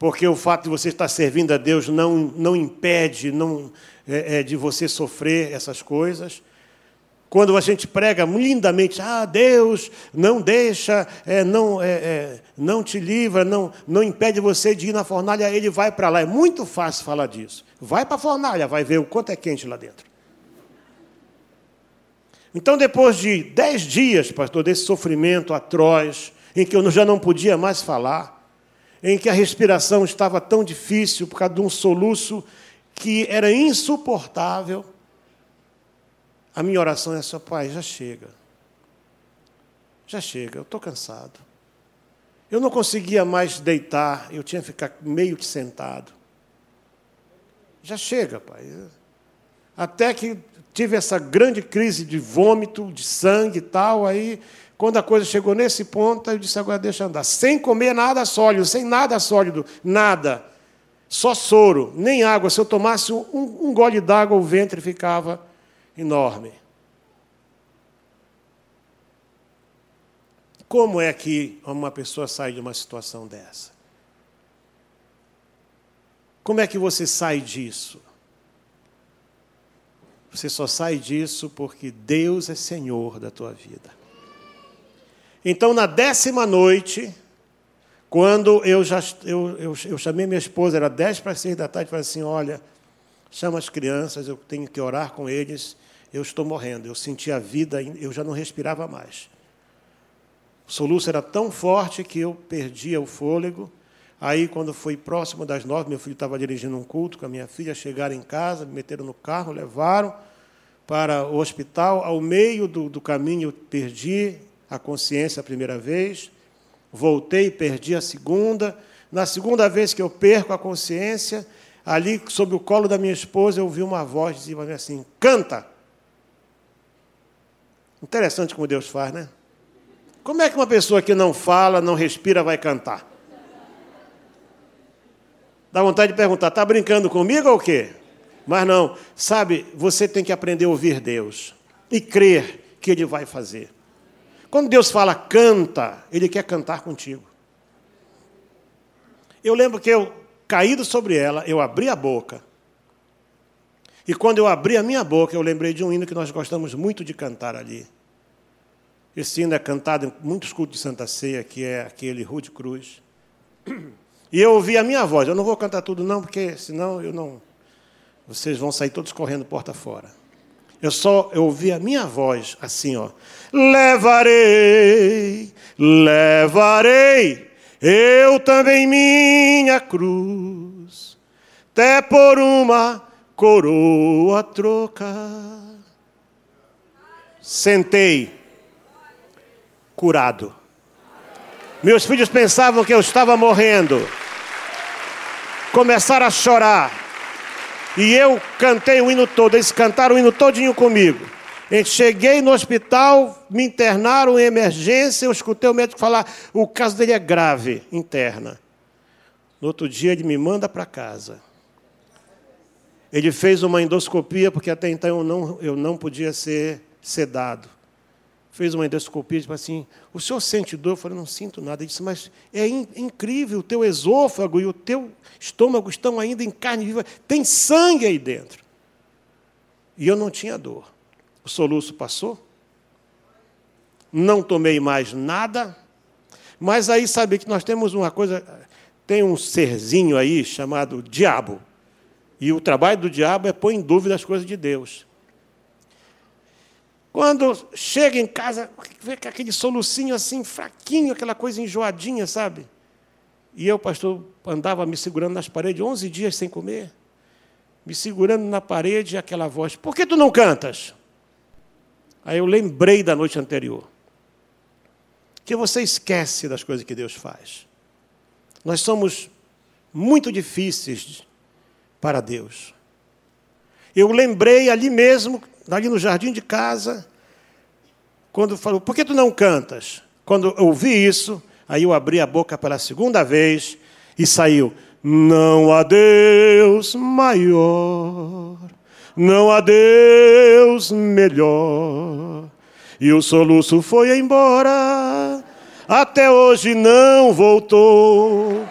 Porque o fato de você estar servindo a Deus não, não impede, não, é, é, de você sofrer essas coisas. Quando a gente prega lindamente, ah, Deus não deixa, é, não, é, é, não te livra, não, não impede você de ir na fornalha, ele vai para lá. É muito fácil falar disso. Vai para a fornalha, vai ver o quanto é quente lá dentro. Então, depois de dez dias, pastor, desse sofrimento atroz, em que eu já não podia mais falar, em que a respiração estava tão difícil por causa de um soluço que era insuportável, a minha oração é só, pai, já chega. Já chega, eu estou cansado. Eu não conseguia mais deitar, eu tinha que ficar meio que sentado. Já chega, pai. Até que tive essa grande crise de vômito, de sangue e tal, aí quando a coisa chegou nesse ponto, eu disse, agora deixa andar. Sem comer nada sólido, sem nada sólido, nada. Só soro, nem água. Se eu tomasse um, um gole d'água, o ventre ficava enorme. Como é que uma pessoa sai de uma situação dessa? Como é que você sai disso? Você só sai disso porque Deus é Senhor da tua vida. Então, na décima noite, quando eu já eu, eu, eu chamei minha esposa, era dez para seis da tarde, falei assim: olha, chama as crianças, eu tenho que orar com eles, eu estou morrendo. Eu senti a vida, eu já não respirava mais. O soluço era tão forte que eu perdia o fôlego. Aí, quando foi próximo das nove, meu filho estava dirigindo um culto com a minha filha, chegaram em casa, me meteram no carro, levaram para o hospital. Ao meio do, do caminho, perdi a consciência a primeira vez voltei, perdi a segunda. Na segunda vez que eu perco a consciência, ali sob o colo da minha esposa, eu ouvi uma voz dizendo assim: canta. Interessante como Deus faz, né? Como é que uma pessoa que não fala, não respira, vai cantar? Dá vontade de perguntar: está brincando comigo ou o quê? Mas não, sabe, você tem que aprender a ouvir Deus e crer que Ele vai fazer. Quando Deus fala canta, Ele quer cantar contigo. Eu lembro que eu, caído sobre ela, eu abri a boca. E quando eu abri a minha boca, eu lembrei de um hino que nós gostamos muito de cantar ali. Esse hino é cantado em muitos cultos de Santa Ceia, que é aquele Rude Cruz. E eu ouvi a minha voz. Eu não vou cantar tudo, não, porque senão eu não. Vocês vão sair todos correndo porta fora. Eu só eu ouvi a minha voz assim, ó. Levarei, levarei, eu também minha cruz, até por uma coroa trocar. Sentei, curado. Meus filhos pensavam que eu estava morrendo. Começaram a chorar. E eu cantei o hino todo, eles cantaram o hino todinho comigo. Cheguei no hospital, me internaram em emergência, eu escutei o médico falar, o caso dele é grave, interna. No outro dia ele me manda para casa. Ele fez uma endoscopia, porque até então eu não, eu não podia ser sedado fez uma endoscopia e disse assim: O senhor sente dor? Eu falei: Não sinto nada. Ele disse: Mas é in incrível, o teu esôfago e o teu estômago estão ainda em carne viva, tem sangue aí dentro. E eu não tinha dor. O soluço passou, não tomei mais nada, mas aí sabe que nós temos uma coisa, tem um serzinho aí chamado diabo. E o trabalho do diabo é pôr em dúvida as coisas de Deus. Quando chega em casa, vê aquele solucinho assim, fraquinho, aquela coisa enjoadinha, sabe? E eu, pastor, andava me segurando nas paredes 11 dias sem comer. Me segurando na parede, aquela voz: Por que tu não cantas? Aí eu lembrei da noite anterior. Que você esquece das coisas que Deus faz. Nós somos muito difíceis para Deus. Eu lembrei ali mesmo ali no jardim de casa, quando falou, por que tu não cantas? Quando eu ouvi isso, aí eu abri a boca pela segunda vez e saiu, não há Deus maior, não há Deus melhor. E o soluço foi embora, até hoje não voltou.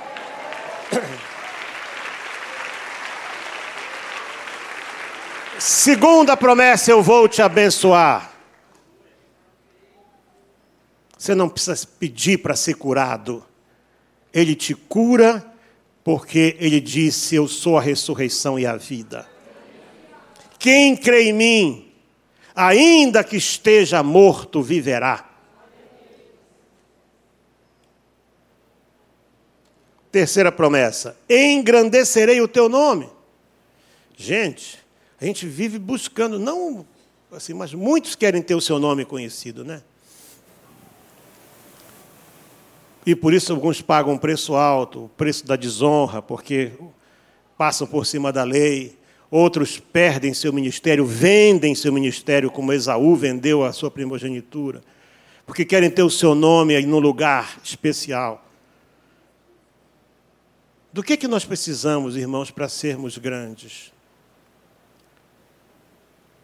Segunda promessa, eu vou te abençoar. Você não precisa pedir para ser curado. Ele te cura porque ele disse: Eu sou a ressurreição e a vida. Quem crê em mim, ainda que esteja morto, viverá. Terceira promessa: engrandecerei o teu nome. Gente, a gente vive buscando, não assim, mas muitos querem ter o seu nome conhecido, né? E por isso alguns pagam um preço alto, o preço da desonra, porque passam por cima da lei. Outros perdem seu ministério, vendem seu ministério, como Esaú vendeu a sua primogenitura, porque querem ter o seu nome aí num lugar especial. Do que, que nós precisamos, irmãos, para sermos grandes?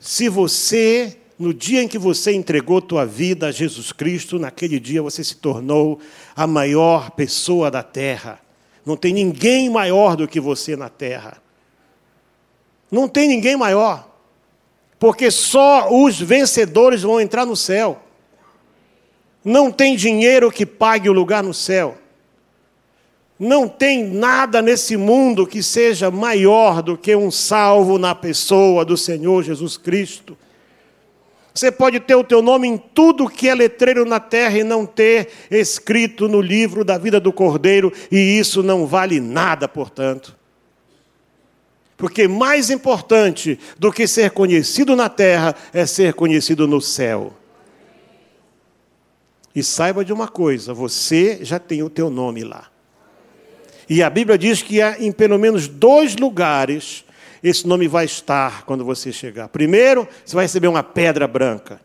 Se você, no dia em que você entregou tua vida a Jesus Cristo, naquele dia você se tornou a maior pessoa da terra. Não tem ninguém maior do que você na terra. Não tem ninguém maior. Porque só os vencedores vão entrar no céu. Não tem dinheiro que pague o lugar no céu. Não tem nada nesse mundo que seja maior do que um salvo na pessoa do Senhor Jesus Cristo. Você pode ter o teu nome em tudo que é letreiro na terra e não ter escrito no livro da vida do Cordeiro, e isso não vale nada, portanto. Porque mais importante do que ser conhecido na terra é ser conhecido no céu. E saiba de uma coisa, você já tem o teu nome lá. E a Bíblia diz que em pelo menos dois lugares esse nome vai estar quando você chegar. Primeiro, você vai receber uma pedra branca.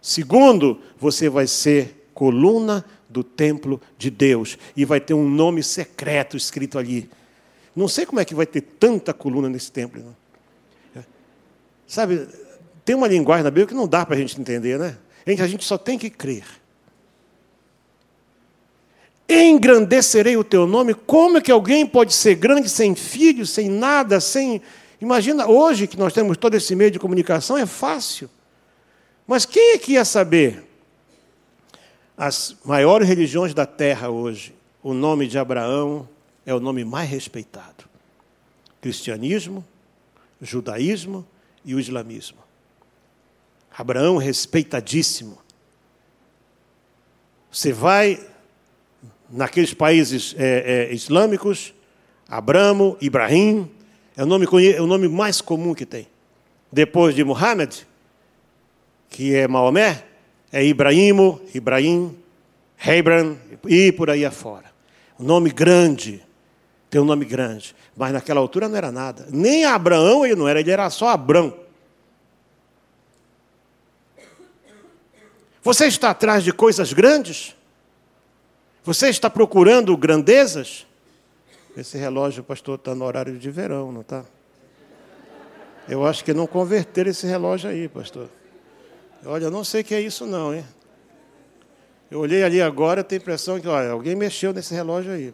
Segundo, você vai ser coluna do templo de Deus e vai ter um nome secreto escrito ali. Não sei como é que vai ter tanta coluna nesse templo. Não. Sabe, tem uma linguagem na Bíblia que não dá para a gente entender, né? A gente só tem que crer. Engrandecerei o teu nome. Como é que alguém pode ser grande sem filho, sem nada, sem. Imagina, hoje que nós temos todo esse meio de comunicação, é fácil. Mas quem é que ia saber? As maiores religiões da terra hoje, o nome de Abraão é o nome mais respeitado: cristianismo, judaísmo e o islamismo. Abraão respeitadíssimo. Você vai naqueles países é, é, islâmicos, Abramo, Ibrahim, é o, nome, é o nome mais comum que tem. Depois de Muhammad, que é Maomé, é Ibrahimo, Ibrahim, Hebron e por aí afora. Um nome grande, tem um nome grande. Mas naquela altura não era nada. Nem Abraão ele não era, ele era só Abrão. Você está atrás de coisas grandes? Você está procurando grandezas? Esse relógio, pastor, está no horário de verão, não está? Eu acho que não converteram esse relógio aí, pastor. Olha, eu não sei o que é isso não, hein? Eu olhei ali agora, tenho a impressão que, olha, alguém mexeu nesse relógio aí.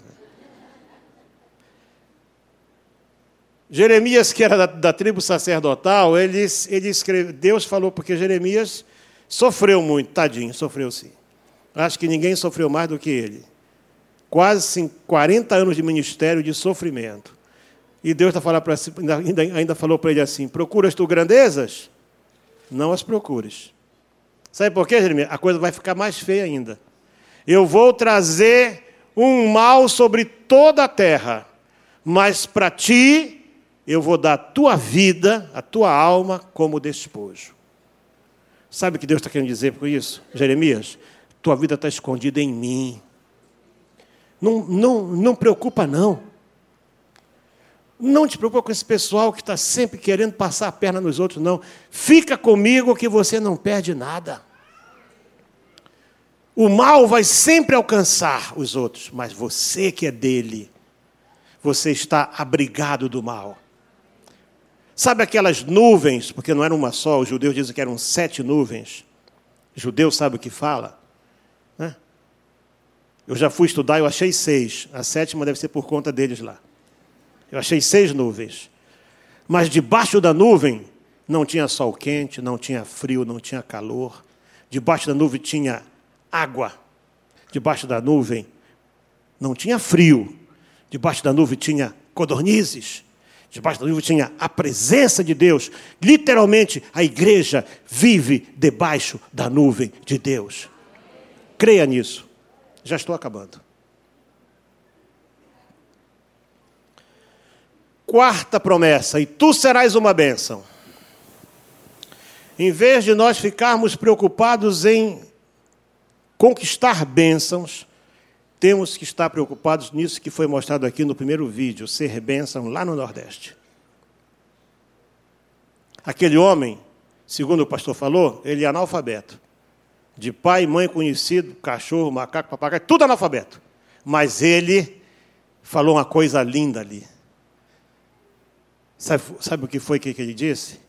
Jeremias, que era da, da tribo sacerdotal, ele, ele Deus falou, porque Jeremias sofreu muito, tadinho, sofreu sim. Acho que ninguém sofreu mais do que ele. Quase 40 anos de ministério de sofrimento. E Deus tá falando pra, ainda, ainda falou para ele assim: Procuras tu grandezas? Não as procures. Sabe por quê, Jeremias? A coisa vai ficar mais feia ainda. Eu vou trazer um mal sobre toda a terra, mas para ti eu vou dar a tua vida, a tua alma, como despojo. Sabe o que Deus está querendo dizer por isso, Jeremias? Tua vida está escondida em mim. Não, não, não preocupa, não. Não te preocupa com esse pessoal que está sempre querendo passar a perna nos outros, não. Fica comigo que você não perde nada. O mal vai sempre alcançar os outros, mas você que é dele, você está abrigado do mal. Sabe aquelas nuvens, porque não era uma só, os judeus dizem que eram sete nuvens. O judeu sabe o que fala? Eu já fui estudar, eu achei seis. A sétima deve ser por conta deles lá. Eu achei seis nuvens. Mas debaixo da nuvem não tinha sol quente, não tinha frio, não tinha calor. Debaixo da nuvem tinha água. Debaixo da nuvem não tinha frio. Debaixo da nuvem tinha codornizes. Debaixo da nuvem tinha a presença de Deus. Literalmente, a igreja vive debaixo da nuvem de Deus. Creia nisso. Já estou acabando. Quarta promessa: e tu serás uma bênção. Em vez de nós ficarmos preocupados em conquistar bênçãos, temos que estar preocupados nisso que foi mostrado aqui no primeiro vídeo, ser bênção lá no Nordeste. Aquele homem, segundo o pastor falou, ele é analfabeto de pai e mãe conhecido, cachorro, macaco, papagaio, tudo analfabeto. Mas ele falou uma coisa linda ali. Sabe, sabe o que foi que, que ele disse?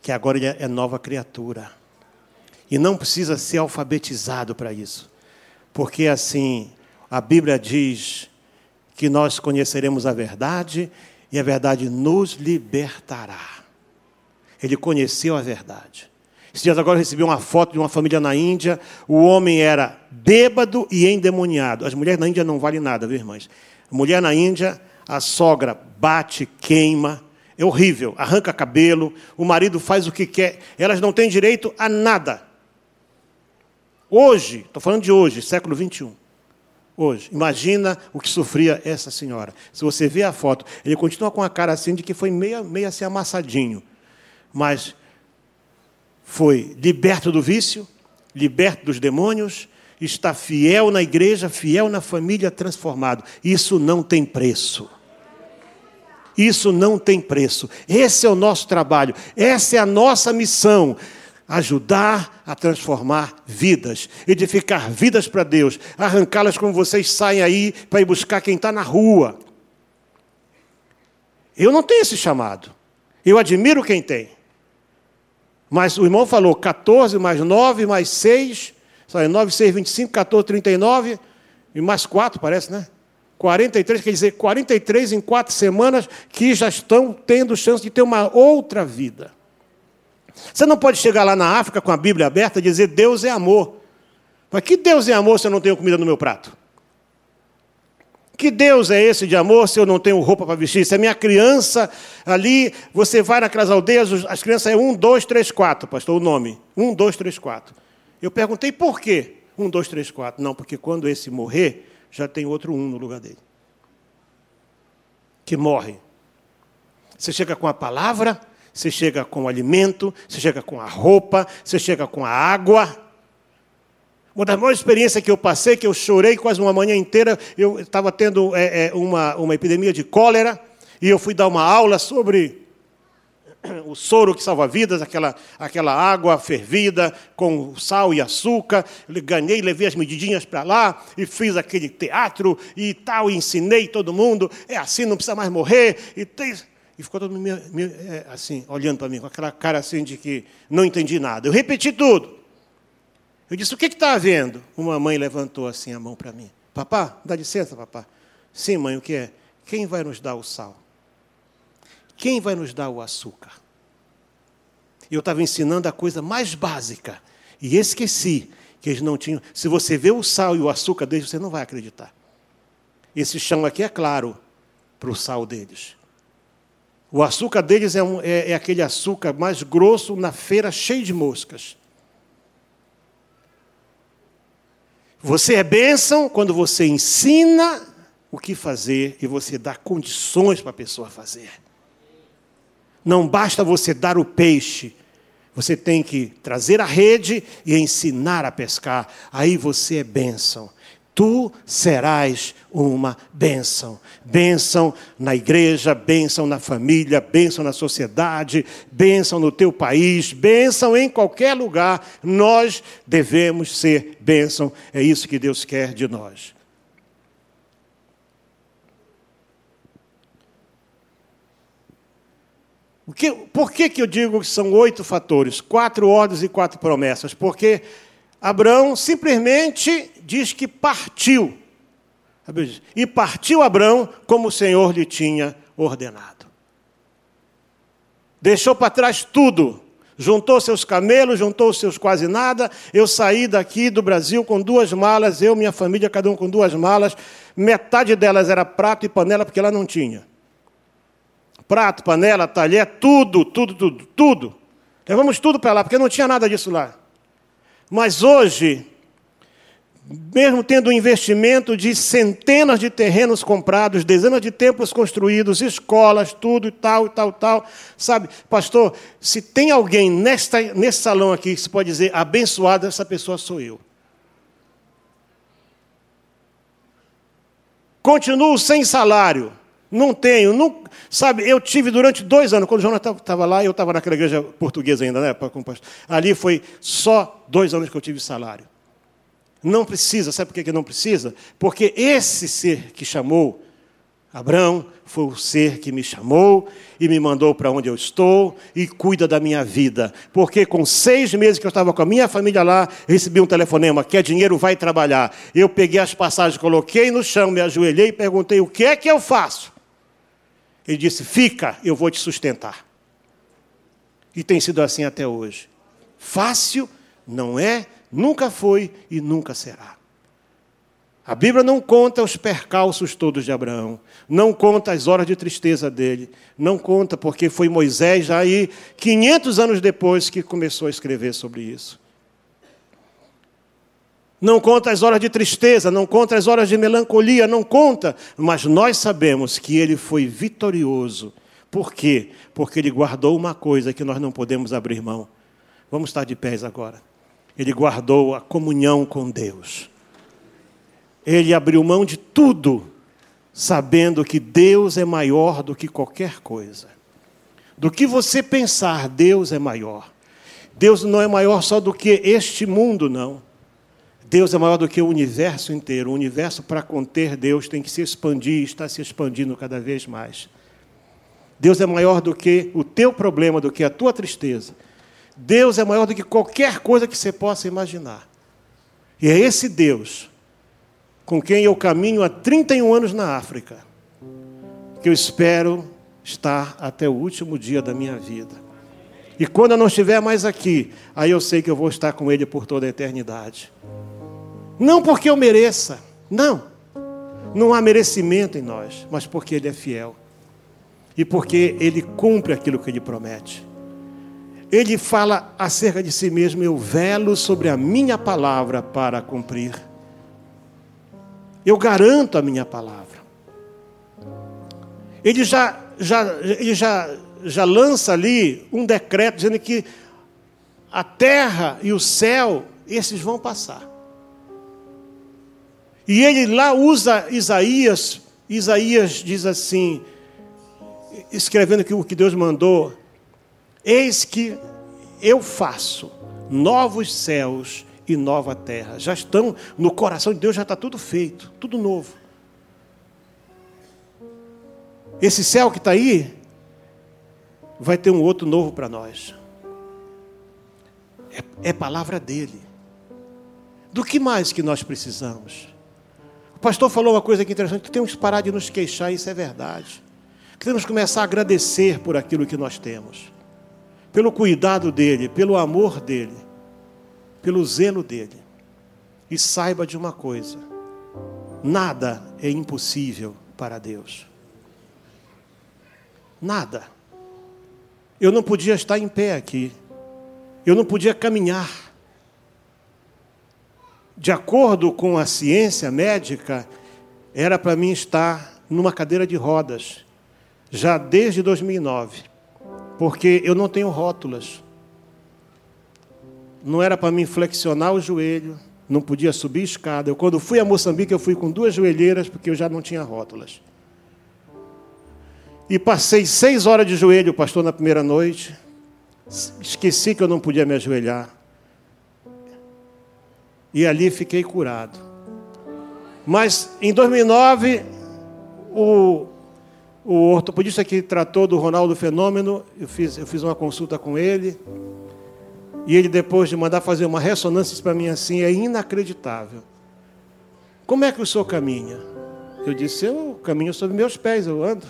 Que agora ele é nova criatura. E não precisa ser alfabetizado para isso. Porque assim, a Bíblia diz que nós conheceremos a verdade e a verdade nos libertará. Ele conheceu a verdade. Esses dias agora eu recebi uma foto de uma família na Índia. O homem era bêbado e endemoniado. As mulheres na Índia não valem nada, viu, irmãs? Mulher na Índia, a sogra bate, queima. É horrível. Arranca cabelo. O marido faz o que quer. Elas não têm direito a nada. Hoje, estou falando de hoje, século 21. Hoje, imagina o que sofria essa senhora. Se você vê a foto, ele continua com a cara assim de que foi meio, meio assim amassadinho. Mas foi liberto do vício, liberto dos demônios, está fiel na igreja, fiel na família, transformado. Isso não tem preço. Isso não tem preço. Esse é o nosso trabalho, essa é a nossa missão. Ajudar a transformar vidas, edificar vidas para Deus, arrancá-las como vocês saem aí para ir buscar quem está na rua. Eu não tenho esse chamado. Eu admiro quem tem. Mas o irmão falou 14 mais 9 mais 6, sabe, 9, 6, 25, 14, 39. E mais quatro, parece, né? 43, quer dizer, 43 em quatro semanas que já estão tendo chance de ter uma outra vida. Você não pode chegar lá na África com a Bíblia aberta e dizer Deus é amor. Mas que Deus é amor se eu não tenho comida no meu prato? Que Deus é esse de amor se eu não tenho roupa para vestir? Se a minha criança ali, você vai naquelas aldeias, as crianças é um, dois, três, quatro, pastor, o nome. Um, dois, três, quatro. Eu perguntei por quê? Um, dois, três, quatro. Não, porque quando esse morrer, já tem outro um no lugar dele. Que morre. Você chega com a palavra, você chega com o alimento, você chega com a roupa, você chega com a água. Uma das maiores experiências que eu passei, que eu chorei quase uma manhã inteira, eu estava tendo é, é, uma, uma epidemia de cólera, e eu fui dar uma aula sobre o soro que salva vidas, aquela, aquela água fervida com sal e açúcar. Eu ganhei, levei as medidinhas para lá e fiz aquele teatro e tal, e ensinei todo mundo. É assim, não precisa mais morrer. E, tem... e ficou todo mundo é, assim, olhando para mim, com aquela cara assim de que não entendi nada. Eu repeti tudo. Eu disse: O que está havendo? Uma mãe levantou assim a mão para mim: Papá, dá licença, papá. Sim, mãe, o que é? Quem vai nos dar o sal? Quem vai nos dar o açúcar? Eu estava ensinando a coisa mais básica e esqueci que eles não tinham. Se você vê o sal e o açúcar deles, você não vai acreditar. Esse chão aqui é claro para o sal deles. O açúcar deles é, um, é, é aquele açúcar mais grosso na feira, cheio de moscas. Você é bênção quando você ensina o que fazer e você dá condições para a pessoa fazer. Não basta você dar o peixe, você tem que trazer a rede e ensinar a pescar. Aí você é bênção tu serás uma bênção. Bênção na igreja, bênção na família, bênção na sociedade, bênção no teu país, bênção em qualquer lugar. Nós devemos ser bênção. É isso que Deus quer de nós. Que, por que, que eu digo que são oito fatores? Quatro ordens e quatro promessas. Porque Abraão simplesmente diz que partiu. E partiu Abraão como o Senhor lhe tinha ordenado. Deixou para trás tudo. Juntou seus camelos, juntou seus quase nada. Eu saí daqui do Brasil com duas malas, eu, minha família, cada um com duas malas. Metade delas era prato e panela, porque lá não tinha. Prato, panela, talher, tudo, tudo, tudo, tudo. Levamos tudo para lá, porque não tinha nada disso lá. Mas hoje, mesmo tendo um investimento de centenas de terrenos comprados, dezenas de templos construídos, escolas, tudo e tal, e tal, tal, sabe, pastor, se tem alguém nesta, nesse salão aqui que se pode dizer abençoado, essa pessoa sou eu. Continuo sem salário. Não tenho, não, sabe, eu tive durante dois anos, quando o Jonas estava lá, eu estava naquela igreja portuguesa ainda, né? Ali foi só dois anos que eu tive salário. Não precisa, sabe por que não precisa? Porque esse ser que chamou Abraão foi o ser que me chamou e me mandou para onde eu estou e cuida da minha vida. Porque com seis meses que eu estava com a minha família lá, recebi um telefonema: quer dinheiro, vai trabalhar. Eu peguei as passagens, coloquei no chão, me ajoelhei e perguntei: o que é que eu faço? Ele disse: Fica, eu vou te sustentar. E tem sido assim até hoje. Fácil não é, nunca foi e nunca será. A Bíblia não conta os percalços todos de Abraão, não conta as horas de tristeza dele, não conta porque foi Moisés já aí 500 anos depois que começou a escrever sobre isso não conta as horas de tristeza, não conta as horas de melancolia, não conta, mas nós sabemos que ele foi vitorioso. Por quê? Porque ele guardou uma coisa que nós não podemos abrir mão. Vamos estar de pés agora. Ele guardou a comunhão com Deus. Ele abriu mão de tudo, sabendo que Deus é maior do que qualquer coisa. Do que você pensar, Deus é maior. Deus não é maior só do que este mundo, não. Deus é maior do que o universo inteiro. O universo, para conter Deus, tem que se expandir e está se expandindo cada vez mais. Deus é maior do que o teu problema, do que a tua tristeza. Deus é maior do que qualquer coisa que você possa imaginar. E é esse Deus com quem eu caminho há 31 anos na África, que eu espero estar até o último dia da minha vida. E quando eu não estiver mais aqui, aí eu sei que eu vou estar com Ele por toda a eternidade. Não porque eu mereça, não. Não há merecimento em nós, mas porque Ele é fiel. E porque Ele cumpre aquilo que Ele promete. Ele fala acerca de si mesmo: Eu velo sobre a minha palavra para cumprir. Eu garanto a minha palavra. Ele já, já, ele já, já lança ali um decreto dizendo que a terra e o céu, esses vão passar. E ele lá usa Isaías, Isaías diz assim, escrevendo que o que Deus mandou, eis que eu faço novos céus e nova terra. Já estão no coração de Deus, já está tudo feito, tudo novo. Esse céu que está aí, vai ter um outro novo para nós. É, é palavra dele. Do que mais que nós precisamos? Pastor falou uma coisa aqui interessante, que temos que parar de nos queixar, isso é verdade. Que temos que começar a agradecer por aquilo que nós temos. Pelo cuidado dele, pelo amor dele pelo zelo dele. E saiba de uma coisa: nada é impossível para Deus. Nada. Eu não podia estar em pé aqui. Eu não podia caminhar. De acordo com a ciência médica, era para mim estar numa cadeira de rodas, já desde 2009, porque eu não tenho rótulas não era para mim flexionar o joelho, não podia subir escada. Eu, quando fui a Moçambique, eu fui com duas joelheiras, porque eu já não tinha rótulas. E passei seis horas de joelho, pastor, na primeira noite. Esqueci que eu não podia me ajoelhar. E ali fiquei curado. Mas em 2009, o, o ortopedista que tratou do Ronaldo Fenômeno, eu fiz, eu fiz uma consulta com ele. E ele, depois de mandar fazer uma ressonância para mim assim, é inacreditável. Como é que o senhor caminha? Eu disse, eu caminho sobre meus pés, eu ando.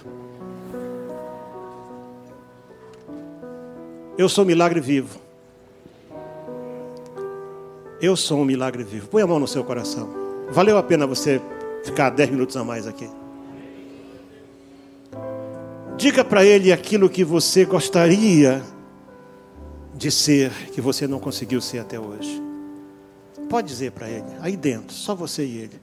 Eu sou milagre vivo. Eu sou um milagre vivo. Põe a mão no seu coração. Valeu a pena você ficar dez minutos a mais aqui. Diga para ele aquilo que você gostaria de ser que você não conseguiu ser até hoje. Pode dizer para ele, aí dentro, só você e ele.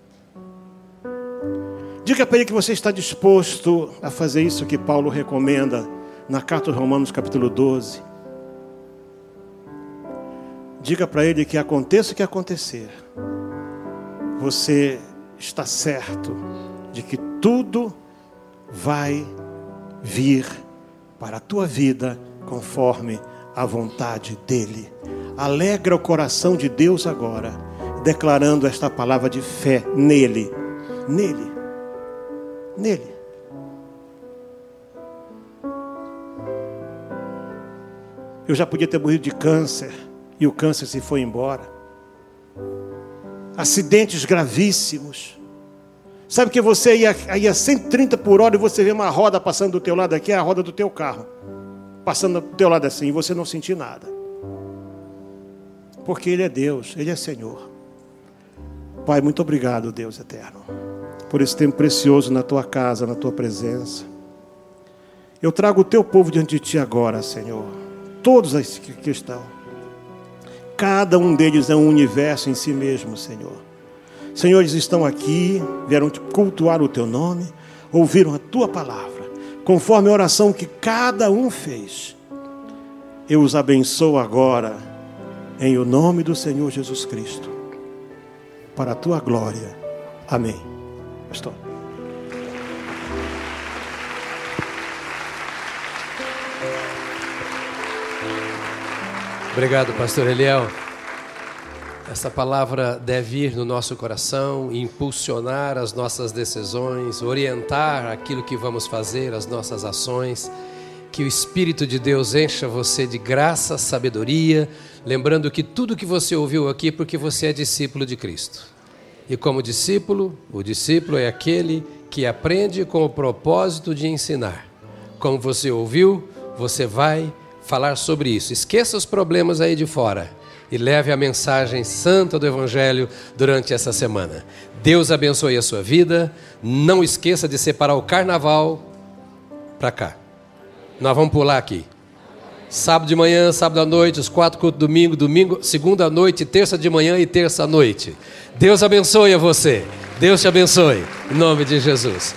Diga para ele que você está disposto a fazer isso que Paulo recomenda na carta aos Romanos, capítulo 12. Diga para ele que aconteça o que acontecer, você está certo de que tudo vai vir para a tua vida conforme a vontade dEle. Alegra o coração de Deus agora, declarando esta palavra de fé nele. Nele. Nele. Eu já podia ter morrido de câncer e o câncer se foi embora. Acidentes gravíssimos. Sabe que você ia, ia 130 por hora e você vê uma roda passando do teu lado aqui, é a roda do teu carro passando do teu lado assim e você não sentir nada. Porque Ele é Deus, Ele é Senhor. Pai, muito obrigado, Deus eterno, por esse tempo precioso na tua casa, na tua presença. Eu trago o teu povo diante de ti agora, Senhor. Todos os que estão. Cada um deles é um universo em si mesmo, Senhor. Senhor, eles estão aqui, vieram cultuar o teu nome, ouviram a tua palavra conforme a oração que cada um fez. Eu os abençoo agora, em o nome do Senhor Jesus Cristo, para a tua glória. Amém. Pastor. Obrigado, pastor Eliel. Essa palavra deve ir no nosso coração, impulsionar as nossas decisões, orientar aquilo que vamos fazer, as nossas ações. Que o Espírito de Deus encha você de graça, sabedoria, lembrando que tudo que você ouviu aqui é porque você é discípulo de Cristo. E como discípulo, o discípulo é aquele que aprende com o propósito de ensinar. Como você ouviu, você vai falar sobre isso. Esqueça os problemas aí de fora e leve a mensagem santa do Evangelho durante essa semana. Deus abençoe a sua vida. Não esqueça de separar o carnaval para cá. Nós vamos pular aqui. Sábado de manhã, sábado à noite, os quatro cultos domingo, domingo, segunda à noite, terça de manhã e terça à noite. Deus abençoe a você. Deus te abençoe. Em nome de Jesus.